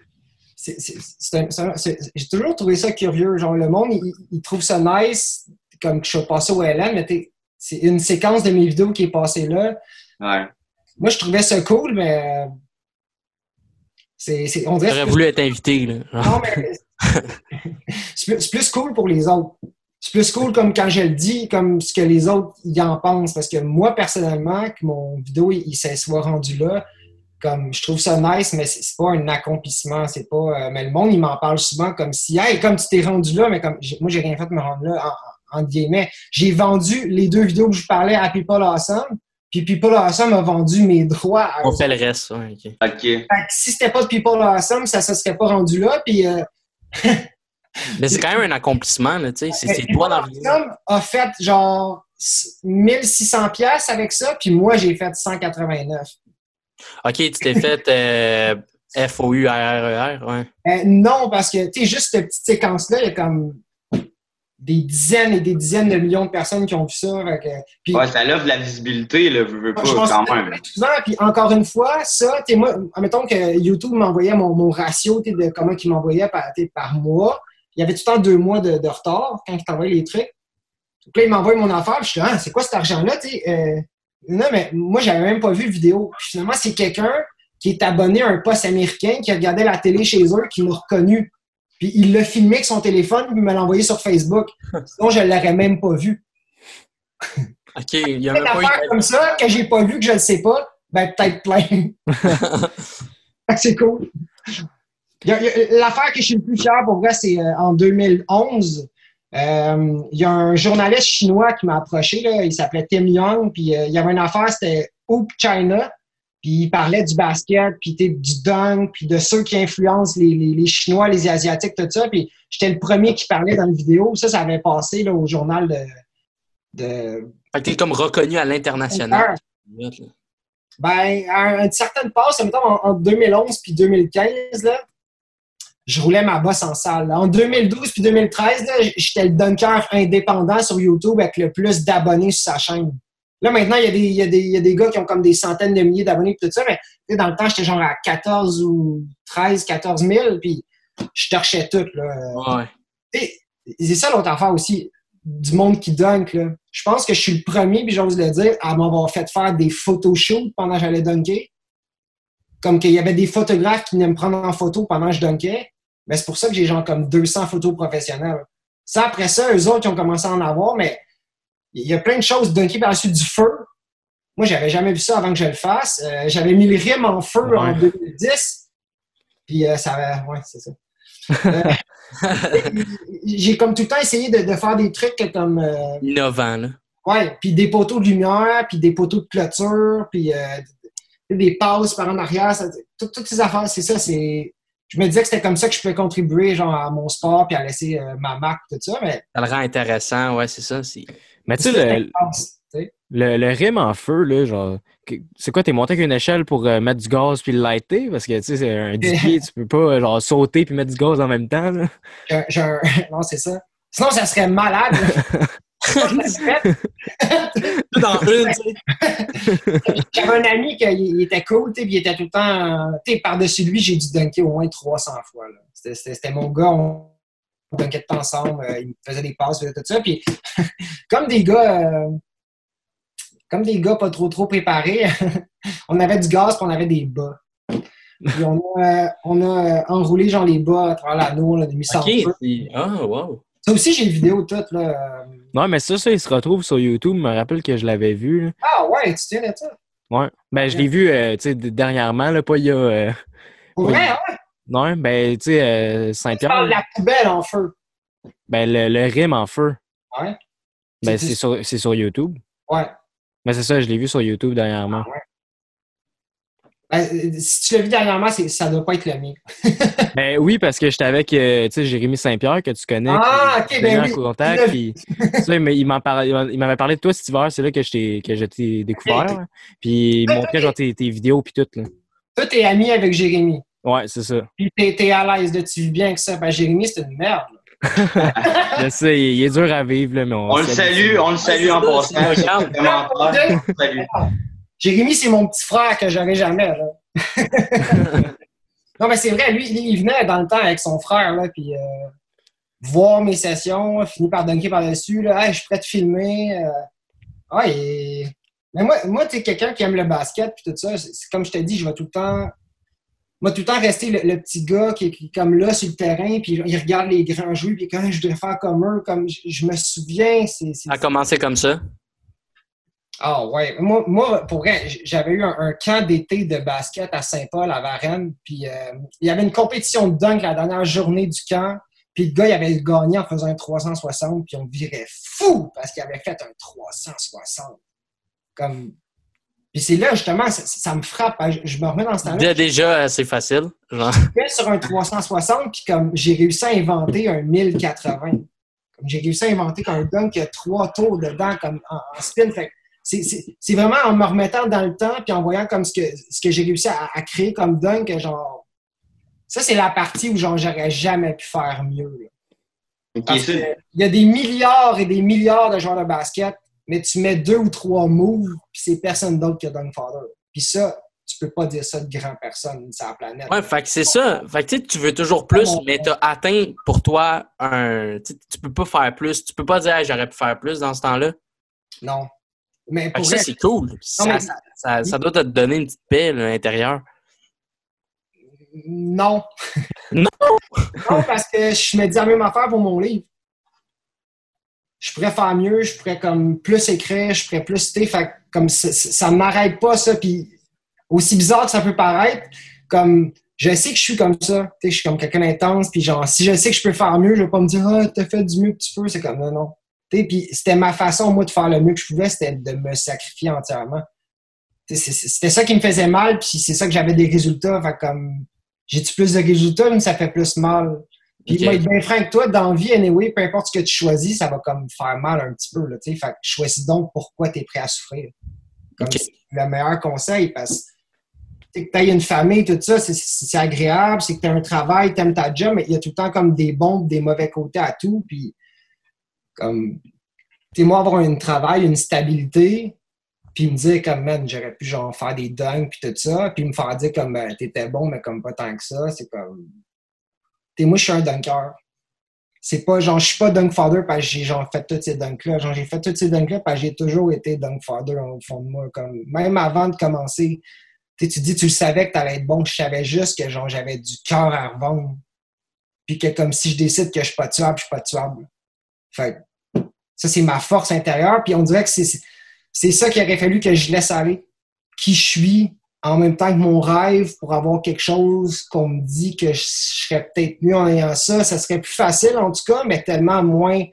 J'ai toujours trouvé ça curieux. Genre, le monde, il, il trouve ça nice, comme que je suis passé au LN, mais t'es- c'est une séquence de mes vidéos qui est passée là. Ouais. Moi, je trouvais ça cool, mais. euh, C'est, on dirait J'aurais voulu être invité, là. non, mais- *laughs* c'est plus, cool pour les autres. C'est plus cool comme quand je le dis, comme ce que les autres y en pensent. Parce que moi, personnellement, que mon vidéo il, il s'est soit rendu là, comme je trouve ça nice, mais c'est pas un accomplissement. C'est pas. euh, mais le monde, il m'en parle souvent comme si Hey, comme tu t'es rendu là, mais comme moi, j'ai rien fait de me rendre là, en, en, entre guillemets. J'ai vendu les deux vidéos que je parlais à People Awesome, puis People Awesome a vendu mes droits à On fait le reste, ouais, OK. OK. fait que si c'était pas de People Awesome, ça se serait pas rendu là. Puis euh, *laughs* Mais c'est quand même un accomplissement, là, tu sais. C'est toi dans le People Awesome a fait genre 1600 pièces avec ça, puis moi j'ai fait 189. OK, tu t'es fait euh, F-O-U-R-R-E-R, ouais. Euh, non, parce que tu sais, juste cette petite séquence-là, il y a comme des dizaines et des dizaines de millions de personnes qui ont vu ça. Fait que- puis, Ouais, ça offre de la visibilité, là, veux, veux pas, je pense quand que même. souvent, puis encore une fois, ça, sais, moi, admettons que YouTube m'envoyait mon, mon ratio de comment il m'envoyait par, mois. Il y avait tout le temps deux mois de, de retard quand il t'envoyait les trucs. Donc là, il m'envoie mon affaire, puis je suis ah, c'est quoi cet argent-là? euh, non, mais moi, j'avais même pas vu le vidéo. Puis finalement, c'est quelqu'un qui est abonné à un poste américain, qui regardait la télé chez eux, qui m'a reconnu. Puis il l'a filmé avec son téléphone, puis il me l'a envoyé sur Facebook. *laughs* Sinon, je ne l'aurais même pas vu. *laughs* OK, il y a Une même pas affaire eu... comme ça, que j'ai pas vu, que je ne sais pas, ben peut-être plein. *laughs* C'est cool. L'affaire que je suis le plus fier pour vrai, c'est euh, en 2011. euh, il y a un journaliste chinois qui m'a approché, là, il s'appelait Tim Young, puis euh, il y avait une affaire, c'était Hoop China, puis il parlait du basket, puis du dunk, puis de ceux qui influencent les, les- les Chinois, les Asiatiques, tout ça, puis j'étais le premier qui parlait dans la vidéo. Ça, ça avait passé là, au journal de... de Fait que t'es comme reconnu à l'international. ben, à une certaine passe, mettons, en, en 2011 puis 2015, là, je roulais ma bosse en salle. là. En 2012 puis 2013, là, j'étais le dunker indépendant sur YouTube avec le plus d'abonnés sur sa chaîne. Là, maintenant, il y, a des, il, y a des, il y a des gars qui ont comme des centaines de milliers d'abonnés et tout ça, mais dans le temps, j'étais genre à 14 ou 13, 14 000, puis je torchais tout. Là. Ouais. C'est ça l'autre affaire aussi, du monde qui dunk. Là. Je pense que je suis le premier, puis j'ose le dire, à m'avoir fait faire des photoshoots pendant que j'allais dunker. Comme qu'il y avait des photographes qui venaient me prendre en photo pendant que je dunkais. Mais c'est pour ça que j'ai genre comme 200 photos professionnelles. Ça, après ça, eux autres, ils ont commencé à en avoir, mais il y a plein de choses dunker par la suite du feu. Moi, j'avais jamais vu ça avant que je le fasse. Euh, j'avais mis le rime en feu en Ouais. 2010. Puis euh, ça avait... Ouais, c'est ça. *laughs* Euh, j'ai comme tout le temps essayé de, de faire des trucs comme Innovant, là. ouais puis des poteaux de lumière puis des poteaux de clôture puis des passes par en arrière ça- tout- toutes ces affaires c'est ça c'est je me disais que c'était comme ça que je pouvais contribuer genre à mon sport puis à laisser euh, ma marque tout ça mais Ça le rend intéressant, ouais, c'est ça. Mais tu sais, le, le, le rime en feu, là, genre, c'est quoi, t'es monté avec une échelle pour euh, mettre du gaz puis le lighter? Parce que, tu sais, c'est un 10 pieds, *laughs* tu peux pas, euh, genre, sauter puis mettre du gaz en même temps, là. J'ai un- j'ai un- *laughs* non c'est ça sinon ça serait malade dans *laughs* une, tu sais. J'avais un ami qui il était cool, tu sais, puis il était tout le temps. Tu sais, par-dessus lui, j'ai dû dunker au moins 300 fois. là. C'était- mon gars, on dunkait tout ensemble, euh, il me faisait des passes, faisait tout ça. Puis, *laughs* comme des gars. euh, comme des gars pas trop trop préparés, *laughs* on avait du gaz puis on avait des bas. Puis on a, euh, on a enroulé genre les bas à travers l'anneau, on a mis ça Ah, wow. Ça aussi, j'ai une vidéo toute. Là. Non, mais ça, ça, il se retrouve sur YouTube. Je me rappelle que je l'avais vu, là. Ah ouais, tu tiens de ça? Ouais. Ben, je l'ai vu, euh, tu sais, dernièrement, là, pas il y a. euh, vrai, ouais. Non, ben, tu sais, euh, Tu Saint-Pierre, parles de la poubelle en feu. ben, le, le rime en feu. Ouais. Ben, C'est- sur, sur YouTube. Ouais. Mais c'est ça, je l'ai vu sur YouTube dernièrement. Ben, euh, si tu l'as vu dernièrement, ça doit pas être le mien. *laughs* Ben oui, parce que j'étais avec, euh, tu sais, Jérémy Saint-Pierre, que tu connais. Ah, qui- ok, ben en oui. contact, *laughs* Il puis mais m'avait parlé de toi cet hiver, c'est là que je t'ai, que je t'ai découvert. Puis il me montrait genre tes, tes vidéos puis tout. Là. Toi, t'es ami avec Jérémy. Ouais, c'est ça. Puis t'es, t'es à l'aise, là, tu vis bien avec ça. Ben, Jérémy, c'est une merde. *laughs* Je sais, il, il est dur à vivre, là, mais on, On le salue, on le salue en passant. Jérémy, c'est mon petit frère que j'aurais jamais. Là. *laughs* non, mais c'est vrai, lui, il venait dans le temps avec son frère, là, puis euh, voir mes sessions, finit par dunker par-dessus. Là, Hey, je suis prêt de filmer. euh. Ouais, et- Mais moi, moi tu es quelqu'un qui aime le basket, puis tout ça. C'est, c'est comme je te dis, je vais tout le temps. Moi, tout le temps rester le, le petit gars qui est qui est comme là sur le terrain, puis il regarde les grands jouer, puis quand je voudrais faire comme eux, comme je, je me souviens, c'est, a commencé comme ça? ah ouais. Moi, moi, pour vrai, j'avais eu un, un camp d'été de basket à Saint-Paul, à Varennes. Puis euh, il y avait une compétition de dunk la dernière journée du camp. Puis le gars, il avait gagné en faisant un 360, puis on virait fou parce qu'il avait fait un 360. Comme... Puis c'est là, justement, ça, ça me frappe. hein. Je, je me remets dans ce temps-là. Dé- Déjà, assez facile. Genre. Je sur un 360, puis comme j'ai réussi à inventer un 1080. Comme j'ai réussi à inventer un dunk qui a trois tours dedans, comme en, en spin. Fait c'est- c'est c'est vraiment en me remettant dans le temps, puis en voyant comme ce que, ce que j'ai réussi à, à créer comme dunk, que genre. Ça, c'est la partie où genre j'aurais jamais pu faire mieux. Parce que il y a des milliards et des milliards de joueurs de basket, mais tu mets deux ou trois moves, puis c'est personne d'autre que Dunk Father. Puis ça, tu peux pas dire ça de grand personne sur la planète. Ouais, fait que c'est ça. Fait que tu veux toujours plus, mais tu as atteint pour toi un. Tu sais, tu peux pas faire plus. Tu peux pas dire, Hey, j'aurais pu faire plus dans ce temps-là. Non. Mais pour ça, c'est cool. Ça, mais- ça, ça- ça doit te donner une petite paix là, à l'intérieur. non. Non? non, parce que je me dis la même affaire pour mon livre. Je pourrais faire mieux, je pourrais comme plus écrire, je pourrais plus citer. Fait comme ça, ça m'arrête pas, ça. Puis aussi bizarre que ça peut paraître, comme je sais que je suis comme ça. Je suis comme quelqu'un d'intense. Puis genre, si je sais que je peux faire mieux, je vais pas me dire Ah, t'as fait du mieux que tu peux. C'est comme non, non. Puis c'était ma façon, moi, de faire le mieux que je pouvais, c'était de me sacrifier entièrement. C'était ça qui me faisait mal, puis c'est ça que j'avais des résultats. Fait comme j'ai-tu plus de résultats, mais ça fait plus mal. Puis Ok. moi, être bien franc toi, dans la vie, anyway, peu importe ce que tu choisis, ça va comme faire mal un petit peu. Là, tu sais. fait que choisis donc pourquoi tu es prêt à souffrir. Comme Ok. c'est le meilleur conseil, parce que tu as une famille, tout ça, c'est- agréable, c'est que tu as un travail, tu aimes ta job, mais il y a tout le temps comme des bons des mauvais côtés à tout. Puis, comme, tu sais, moi, avoir un travail, une stabilité, puis me dire comme, man, j'aurais pu genre faire des dunks, puis tout ça, puis me faire dire comme, ben, t'étais bon, mais comme pas tant que ça, c'est comme. Sais, moi, je suis un dunker. C'est pas genre, je suis pas dunk father parce que j'ai genre fait tous ces dunks-là. Genre, j'ai fait tous ces dunks-là parce que j'ai toujours été dunk father au fond de moi. Comme, même avant de commencer, tu dis, tu le savais que t'allais être bon, je savais juste que genre, j'avais du cœur à revendre. Puis que comme si je décide que je suis pas tuable, je suis pas tuable. Fait ça, c'est ma force intérieure. Puis on dirait que c'est ça qu'il aurait fallu que je laisse aller. Qui je suis en même temps que mon rêve pour avoir quelque chose qu'on me dit que je serais peut-être mieux en ayant ça. Ça serait plus facile en tout cas, mais tellement moins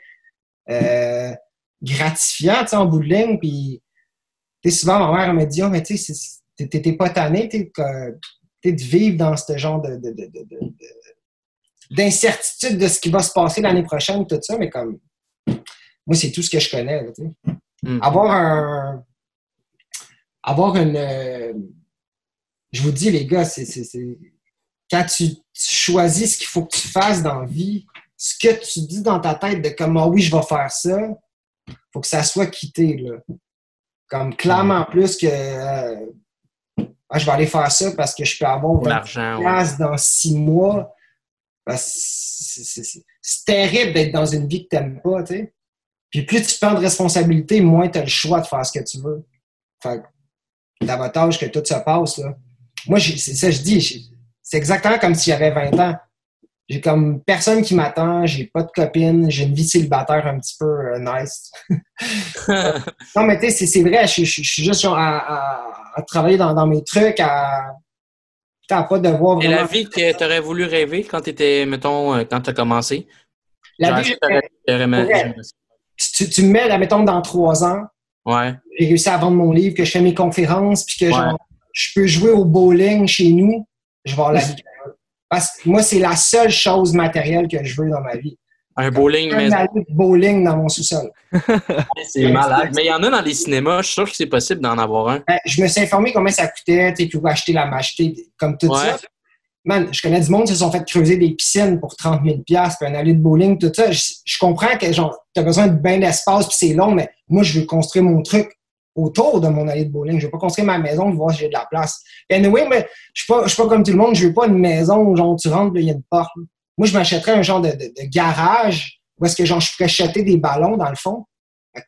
euh, gratifiant tu sais, en bout de ligne. Puis souvent, ma mère elle me dit, oh, mais tu t'es- pas tanné de vivre dans ce genre de, de- de- de- de- de- d'incertitude de ce qui va se passer l'année prochaine, tout ça, mais comme moi, c'est tout ce que je connais. là, tu sais. Mm. Avoir un. Avoir une. Je vous dis, les gars, c'est. c'est- c'est- Quand tu, tu choisis ce qu'il faut que tu fasses dans la vie, ce que tu dis dans ta tête de comme ah oui, je vais faire ça, faut que ça soit quitté. Là. Comme clairement plus que euh, Ah, je vais aller faire ça parce que je peux avoir Pour 20 l'argent, ouais. place dans six mois. Que c'est- c'est c'est- c'est terrible d'être dans une vie que tu n'aimes pas, tu sais. Puis plus tu prends de responsabilité, moins tu as le choix de faire ce que tu veux. Fait que davantage que tout se passe, là. Moi, c'est ça que je dis. C'est exactement comme si j'avais 20 ans. J'ai comme personne qui m'attend, j'ai pas de copine, j'ai une vie célibataire un petit peu euh, nice. *laughs* Non, mais tu sais, c'est- vrai, je, je- je suis juste genre à, à- à travailler dans, dans mes trucs, à, putain, à pas devoir Et la vraiment... vie que tu aurais voulu rêver quand tu étais, mettons, euh, quand tu as commencé? La vie, que tu, tu me mets, là, mettons, dans trois ans, Ouais. j'ai réussi à vendre mon livre, que je fais mes conférences, puis que Ouais. genre, je peux jouer au bowling chez nous, je vais avoir la vie que je veux. Parce que moi, c'est la seule chose matérielle que je veux dans ma vie. Un bowling Un maison. allée de bowling dans mon sous-sol. *laughs* C'est malade. Mais il y en a dans les cinémas. Je suis sûr que c'est possible d'en avoir un. Ben, je me suis informé combien ça coûtait, tu où acheter la m'acheter, comme tout Ouais. ça. Man, je connais du monde qui se sont fait creuser des piscines pour 30 000 puis un allée de bowling, tout ça. Je, je comprends que genre, tu as besoin de bien d'espace puis c'est long, mais moi, je veux construire mon truc autour de mon allée de bowling. Je veux pas construire ma maison pour voir si j'ai de la place. Et anyway, mais je suis pas, je suis pas comme tout le monde. Je veux pas une maison où genre, tu rentres, il y a une porte. Moi, je m'achèterais un genre de, de- de garage où est-ce que genre, je pourrais jeter des ballons dans le fond.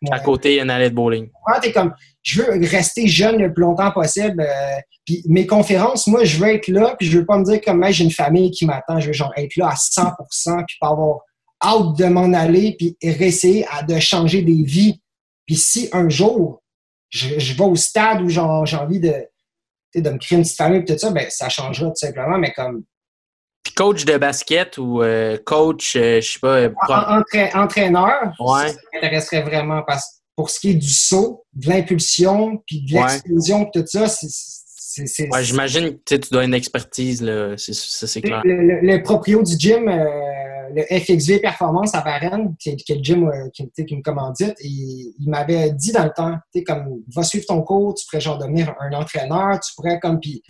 Mon- À côté, il y a une allée de bowling. Ouais, t'es comme, je veux rester jeune le plus longtemps possible. euh, puis mes conférences, moi, je veux être là, puis je veux pas me dire comme, j'ai une famille qui m'attend, je veux genre être là à 100%, puis pas avoir hâte de m'en aller, puis réessayer à, de changer des vies. Puis si un jour, je, je vais au stade où j'ai envie de, de me créer une petite famille, puis tout ça, ben, ça changera tout simplement, mais comme, Puis coach de basket ou euh, coach, euh, je sais pas, euh, pro- en- entra- entraîneur, Ouais. ça m'intéresserait vraiment parce que pour ce qui est du saut, de l'impulsion, puis de l'explosion, tout ça, c'est- ouais, j'imagine que tu dois une expertise, là. C'est- clair. Le, le- le proprio du gym, euh, le FXV Performance à Varennes, qui est, qui est le gym euh, qui, me commandite, il, il m'avait dit dans le temps, tu sais, comme, va suivre ton cours, tu pourrais genre devenir un entraîneur, tu pourrais comme, puis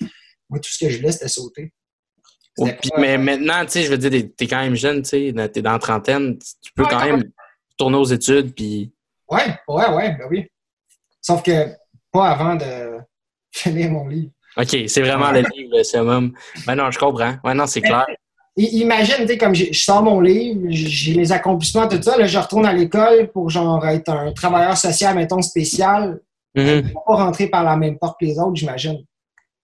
moi, tout ce que je voulais, c'était sauter. Mais maintenant, tu sais, je veux dire, t'es- quand même jeune, tu sais, dans- t'es dans la trentaine, tu peux Ouais, quand même tourner aux études, puis Ouais, ouais, ouais, ben oui. Sauf que pas avant de *laughs* finir mon livre. OK, c'est vraiment le livre, le summum. Ben non, je comprends. Ouais, non, c'est clair. Imagine, tu sais, comme je sors mon livre, j'ai les accomplissements, tout ça, là, je retourne à l'école pour genre être un travailleur social, mettons, spécial. Mhm. Je vais pas rentrer par la même porte que les autres, j'imagine.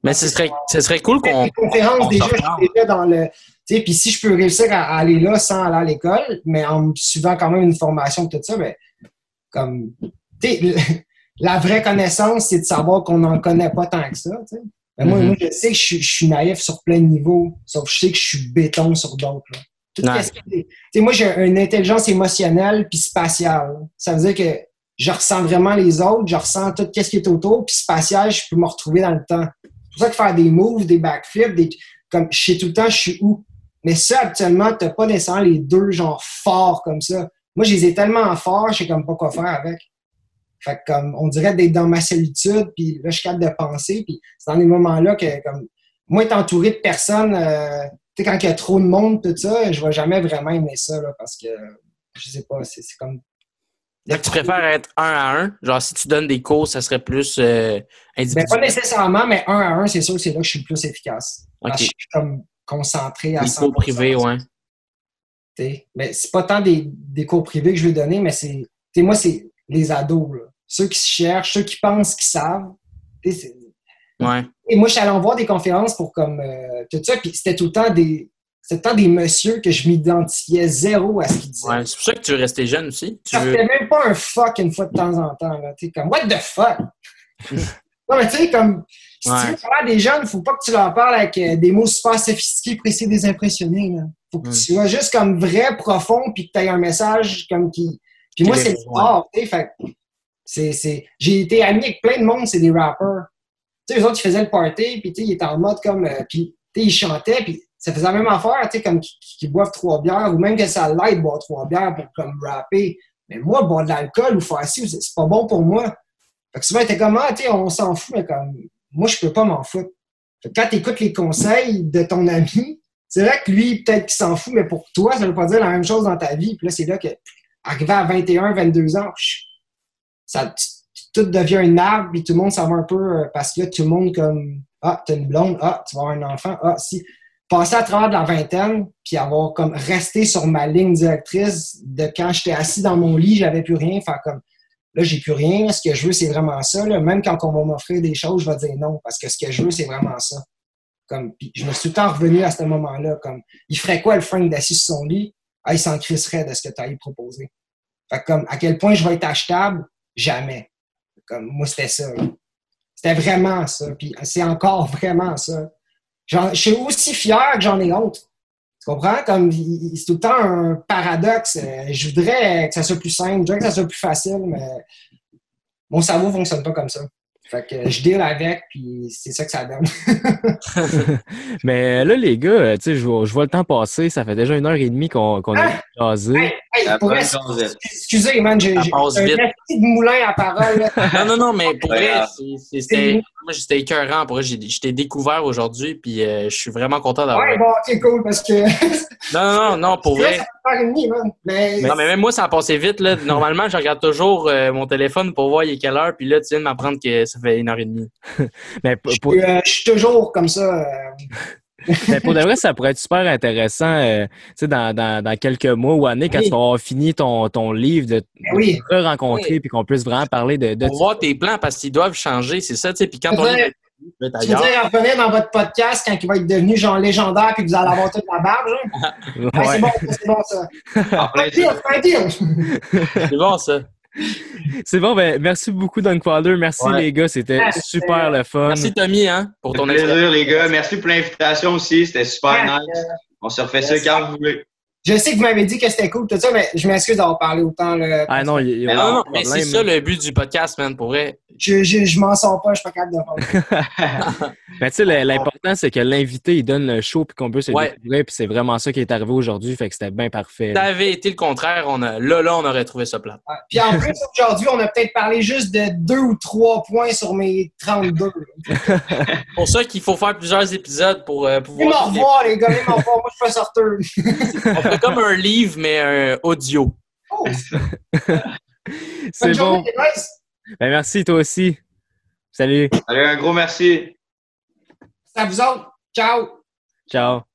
Mais ce serait, ce serait cool qu'on. Les conférences, on déjà, déjà dans le. Tu sais, puis si je peux réussir à, à aller là sans aller à l'école, mais en me suivant quand même une formation et tout ça, ben, comme. Tu sais, le- *laughs* la vraie connaissance, c'est de savoir qu'on n'en connaît pas tant que ça, tu Mais moi, Mhm. moi, je sais que je, suis- je suis naïf sur plein de niveaux, sauf que je sais que je suis béton sur d'autres. Tout Ouais. moi, j'ai une intelligence émotionnelle puis spatiale. Ça veut dire que je ressens vraiment les autres, je ressens tout ce qui est autour, puis spatial, je peux me retrouver dans le temps. C'est pour ça que faire des moves, des backflips, des, comme je sais tout le temps, je suis où. Mais ça, actuellement, t'as pas nécessairement les deux genre forts comme ça. Moi, je les ai tellement forts, je sais comme pas quoi faire avec. Fait que comme on dirait d'être dans ma solitude, puis là, je suis capable de penser, puis c'est dans des moments-là que comme moi, être entouré de personnes, euh, tu sais, quand il y a trop de monde, tout ça, je vais jamais vraiment aimer ça, là, parce que je sais pas, c'est comme. Donc, tu préfères être un à un? Genre, si tu donnes des cours, ça serait plus euh, Ben, pas nécessairement, mais un à un, c'est sûr que c'est là que je suis le plus efficace. Ok. Parce que je suis comme concentré à Les 100%. cours privés, ouais. T'sais. Mais c'est pas tant des, des cours privés que je vais donner, mais c'est. Moi, c'est les ados, là. Ceux qui se cherchent, ceux qui pensent qu'ils savent. Ouais. Et moi, je suis allé en voir des conférences pour comme euh, tout ça, puis c'était tout le temps des. C'était tout le temps des messieurs que je m'identifiais zéro à ce qu'ils disaient. ouais. C'est pour ça que tu rester jeune aussi. Tu Ça veux... fait même pas un fuck une fois de temps en temps. Là. T'sais, comme, what the fuck? *laughs* non, mais tu sais, comme, si Ouais. tu veux parler à des jeunes, faut pas que tu leur parles avec euh, des mots super sophistiqués, précis, désimpressionnés. Là. Faut que Mm. tu sois juste comme vrai, profond, puis que tu aies un message comme qui. Puis moi, c'est sport, tu sais. J'ai été ami avec plein de monde, c'est des rappers. Tu sais, eux autres, ils faisaient le party, puis tu sais, ils étaient en mode comme. euh, puis, tu sais, ils chantaient, puis ça faisait la même affaire, tu sais, comme qui, qui boivent trois bières, ou même que ça l'aide de boire trois bières pour comme rapper. Mais moi, boire de l'alcool ou faire ci, c'est pas bon pour moi. Fait que souvent, t'es comme, ah, tu sais, on s'en fout, mais comme, moi, je peux pas m'en foutre. Fait que quand t'écoutes les conseils de ton ami, c'est vrai que lui, peut-être qu'il s'en fout, mais pour toi, ça veut pas dire la même chose dans ta vie. Puis là, c'est là que, arrivé à 21, 22 ans, ça, tout devient un arbre, puis tout le monde s'en va un peu, euh, parce que tout le monde comme, ah, t'as une blonde, ah, tu vas avoir un enfant, ah, si. Passer à travers de la vingtaine, puis avoir comme resté sur ma ligne directrice de quand j'étais assis dans mon lit, j'avais plus rien, faire comme, là, j'ai plus rien, ce que je veux, c'est vraiment ça. Même quand on va m'offrir des choses, je vais dire non, parce que ce que je veux, c'est vraiment ça. Comme, puis je me suis tout le temps revenu à ce moment-là, comme, il ferait quoi le Frank d'assis sur son lit? Ah, il s'en crisserait de ce que tu lui proposer. Fait que comme, à quel point je vais être achetable? Jamais. Comme, moi, c'était ça. C'était vraiment ça. Puis c'est encore *laughs* vraiment ça. Je suis aussi fier que j'en ai honte. Tu comprends? Comme, c'est tout le temps un paradoxe. Euh, Je voudrais que ça soit plus simple, je voudrais que ça soit plus facile, mais mon cerveau fonctionne pas comme ça. Fait que je deal avec, puis c'est ça que ça donne. *laughs* Mais là, les gars, tu sais, je vois, je vois le temps passer. Ça fait déjà une heure et demie qu'on qu'on a jasé. Hey, hey, une chance. excusez, man, j'ai un petit de moulin à parole. là. *laughs* Non, non, non, mais pour vrai, c'était. Moi, j'étais écœurant. Pour vrai, j'ai- je t'ai découvert aujourd'hui, puis euh, je suis vraiment content d'avoir. Ouais, bon, ok, cool, parce que. Non, *laughs* non, non, non, pour vrai. ça demie. Mais, Non, mais même moi, ça a passé vite. Là. Normalement, je regarde toujours euh, mon téléphone pour voir il est quelle heure, puis là, tu viens de m'apprendre que ça fait une heure et demie. *laughs* Mais pour, je, pour- suis, euh, je suis toujours comme ça. Mais pour de vrai, ça pourrait être super intéressant, euh, tu sais, dans, dans, dans quelques mois ou années, quand Oui. tu vas avoir fini ton, ton livre, de, Ben oui. te rencontrer Oui. puis qu'on puisse vraiment parler de, de Pour voir tes plans, parce qu'ils doivent changer, c'est ça, tu sais. Puis quand Je on est Tu veux dire, revenir dans votre podcast quand il va être devenu genre légendaire puis que vous allez avoir toute la barbe, genre? *laughs* Ouais, Ouais. c'est bon, ça, c'est bon, ça. C'est bon, ça. C'est bon, ben, merci beaucoup, Don Wilder. Merci, Ouais. les gars. C'était super le fun. Merci, Tommy, hein, pour ton plaisir, les gars. Merci pour l'invitation aussi. C'était super nice. On se refait ça quand vous voulez. Je sais que vous m'avez dit que c'était cool, tout ça, mais je m'excuse d'avoir parlé autant. Là, Ah non, il y a Mais Non, mais c'est ça le but du podcast, man, pour vrai. Je, je, je m'en sors pas, je suis pas capable de faire. *laughs* Mais tu sais, l'important, c'est que l'invité, il donne le show puis qu'on peut se Ouais. découvrir. Puis c'est vraiment ça qui est arrivé aujourd'hui. Fait que c'était bien parfait. Si ça avait été le contraire, on a, là, là, on aurait trouvé ça plat. Ouais. Puis en plus, aujourd'hui, on a peut-être parlé juste de deux ou trois points sur mes 32. C'est *laughs* pour ça qu'il faut faire plusieurs épisodes pour euh, Venez m'en pouvoir. revoir, les gars, venez m'en revoir. Moi, je suis pas sorteur. *laughs* On fait comme un livre, mais un audio. Oh, *laughs* C'est bonne journée, bon. Ben, merci, toi aussi. Salut. Allez, un gros merci. C'est à vous autres. Ciao. Ciao.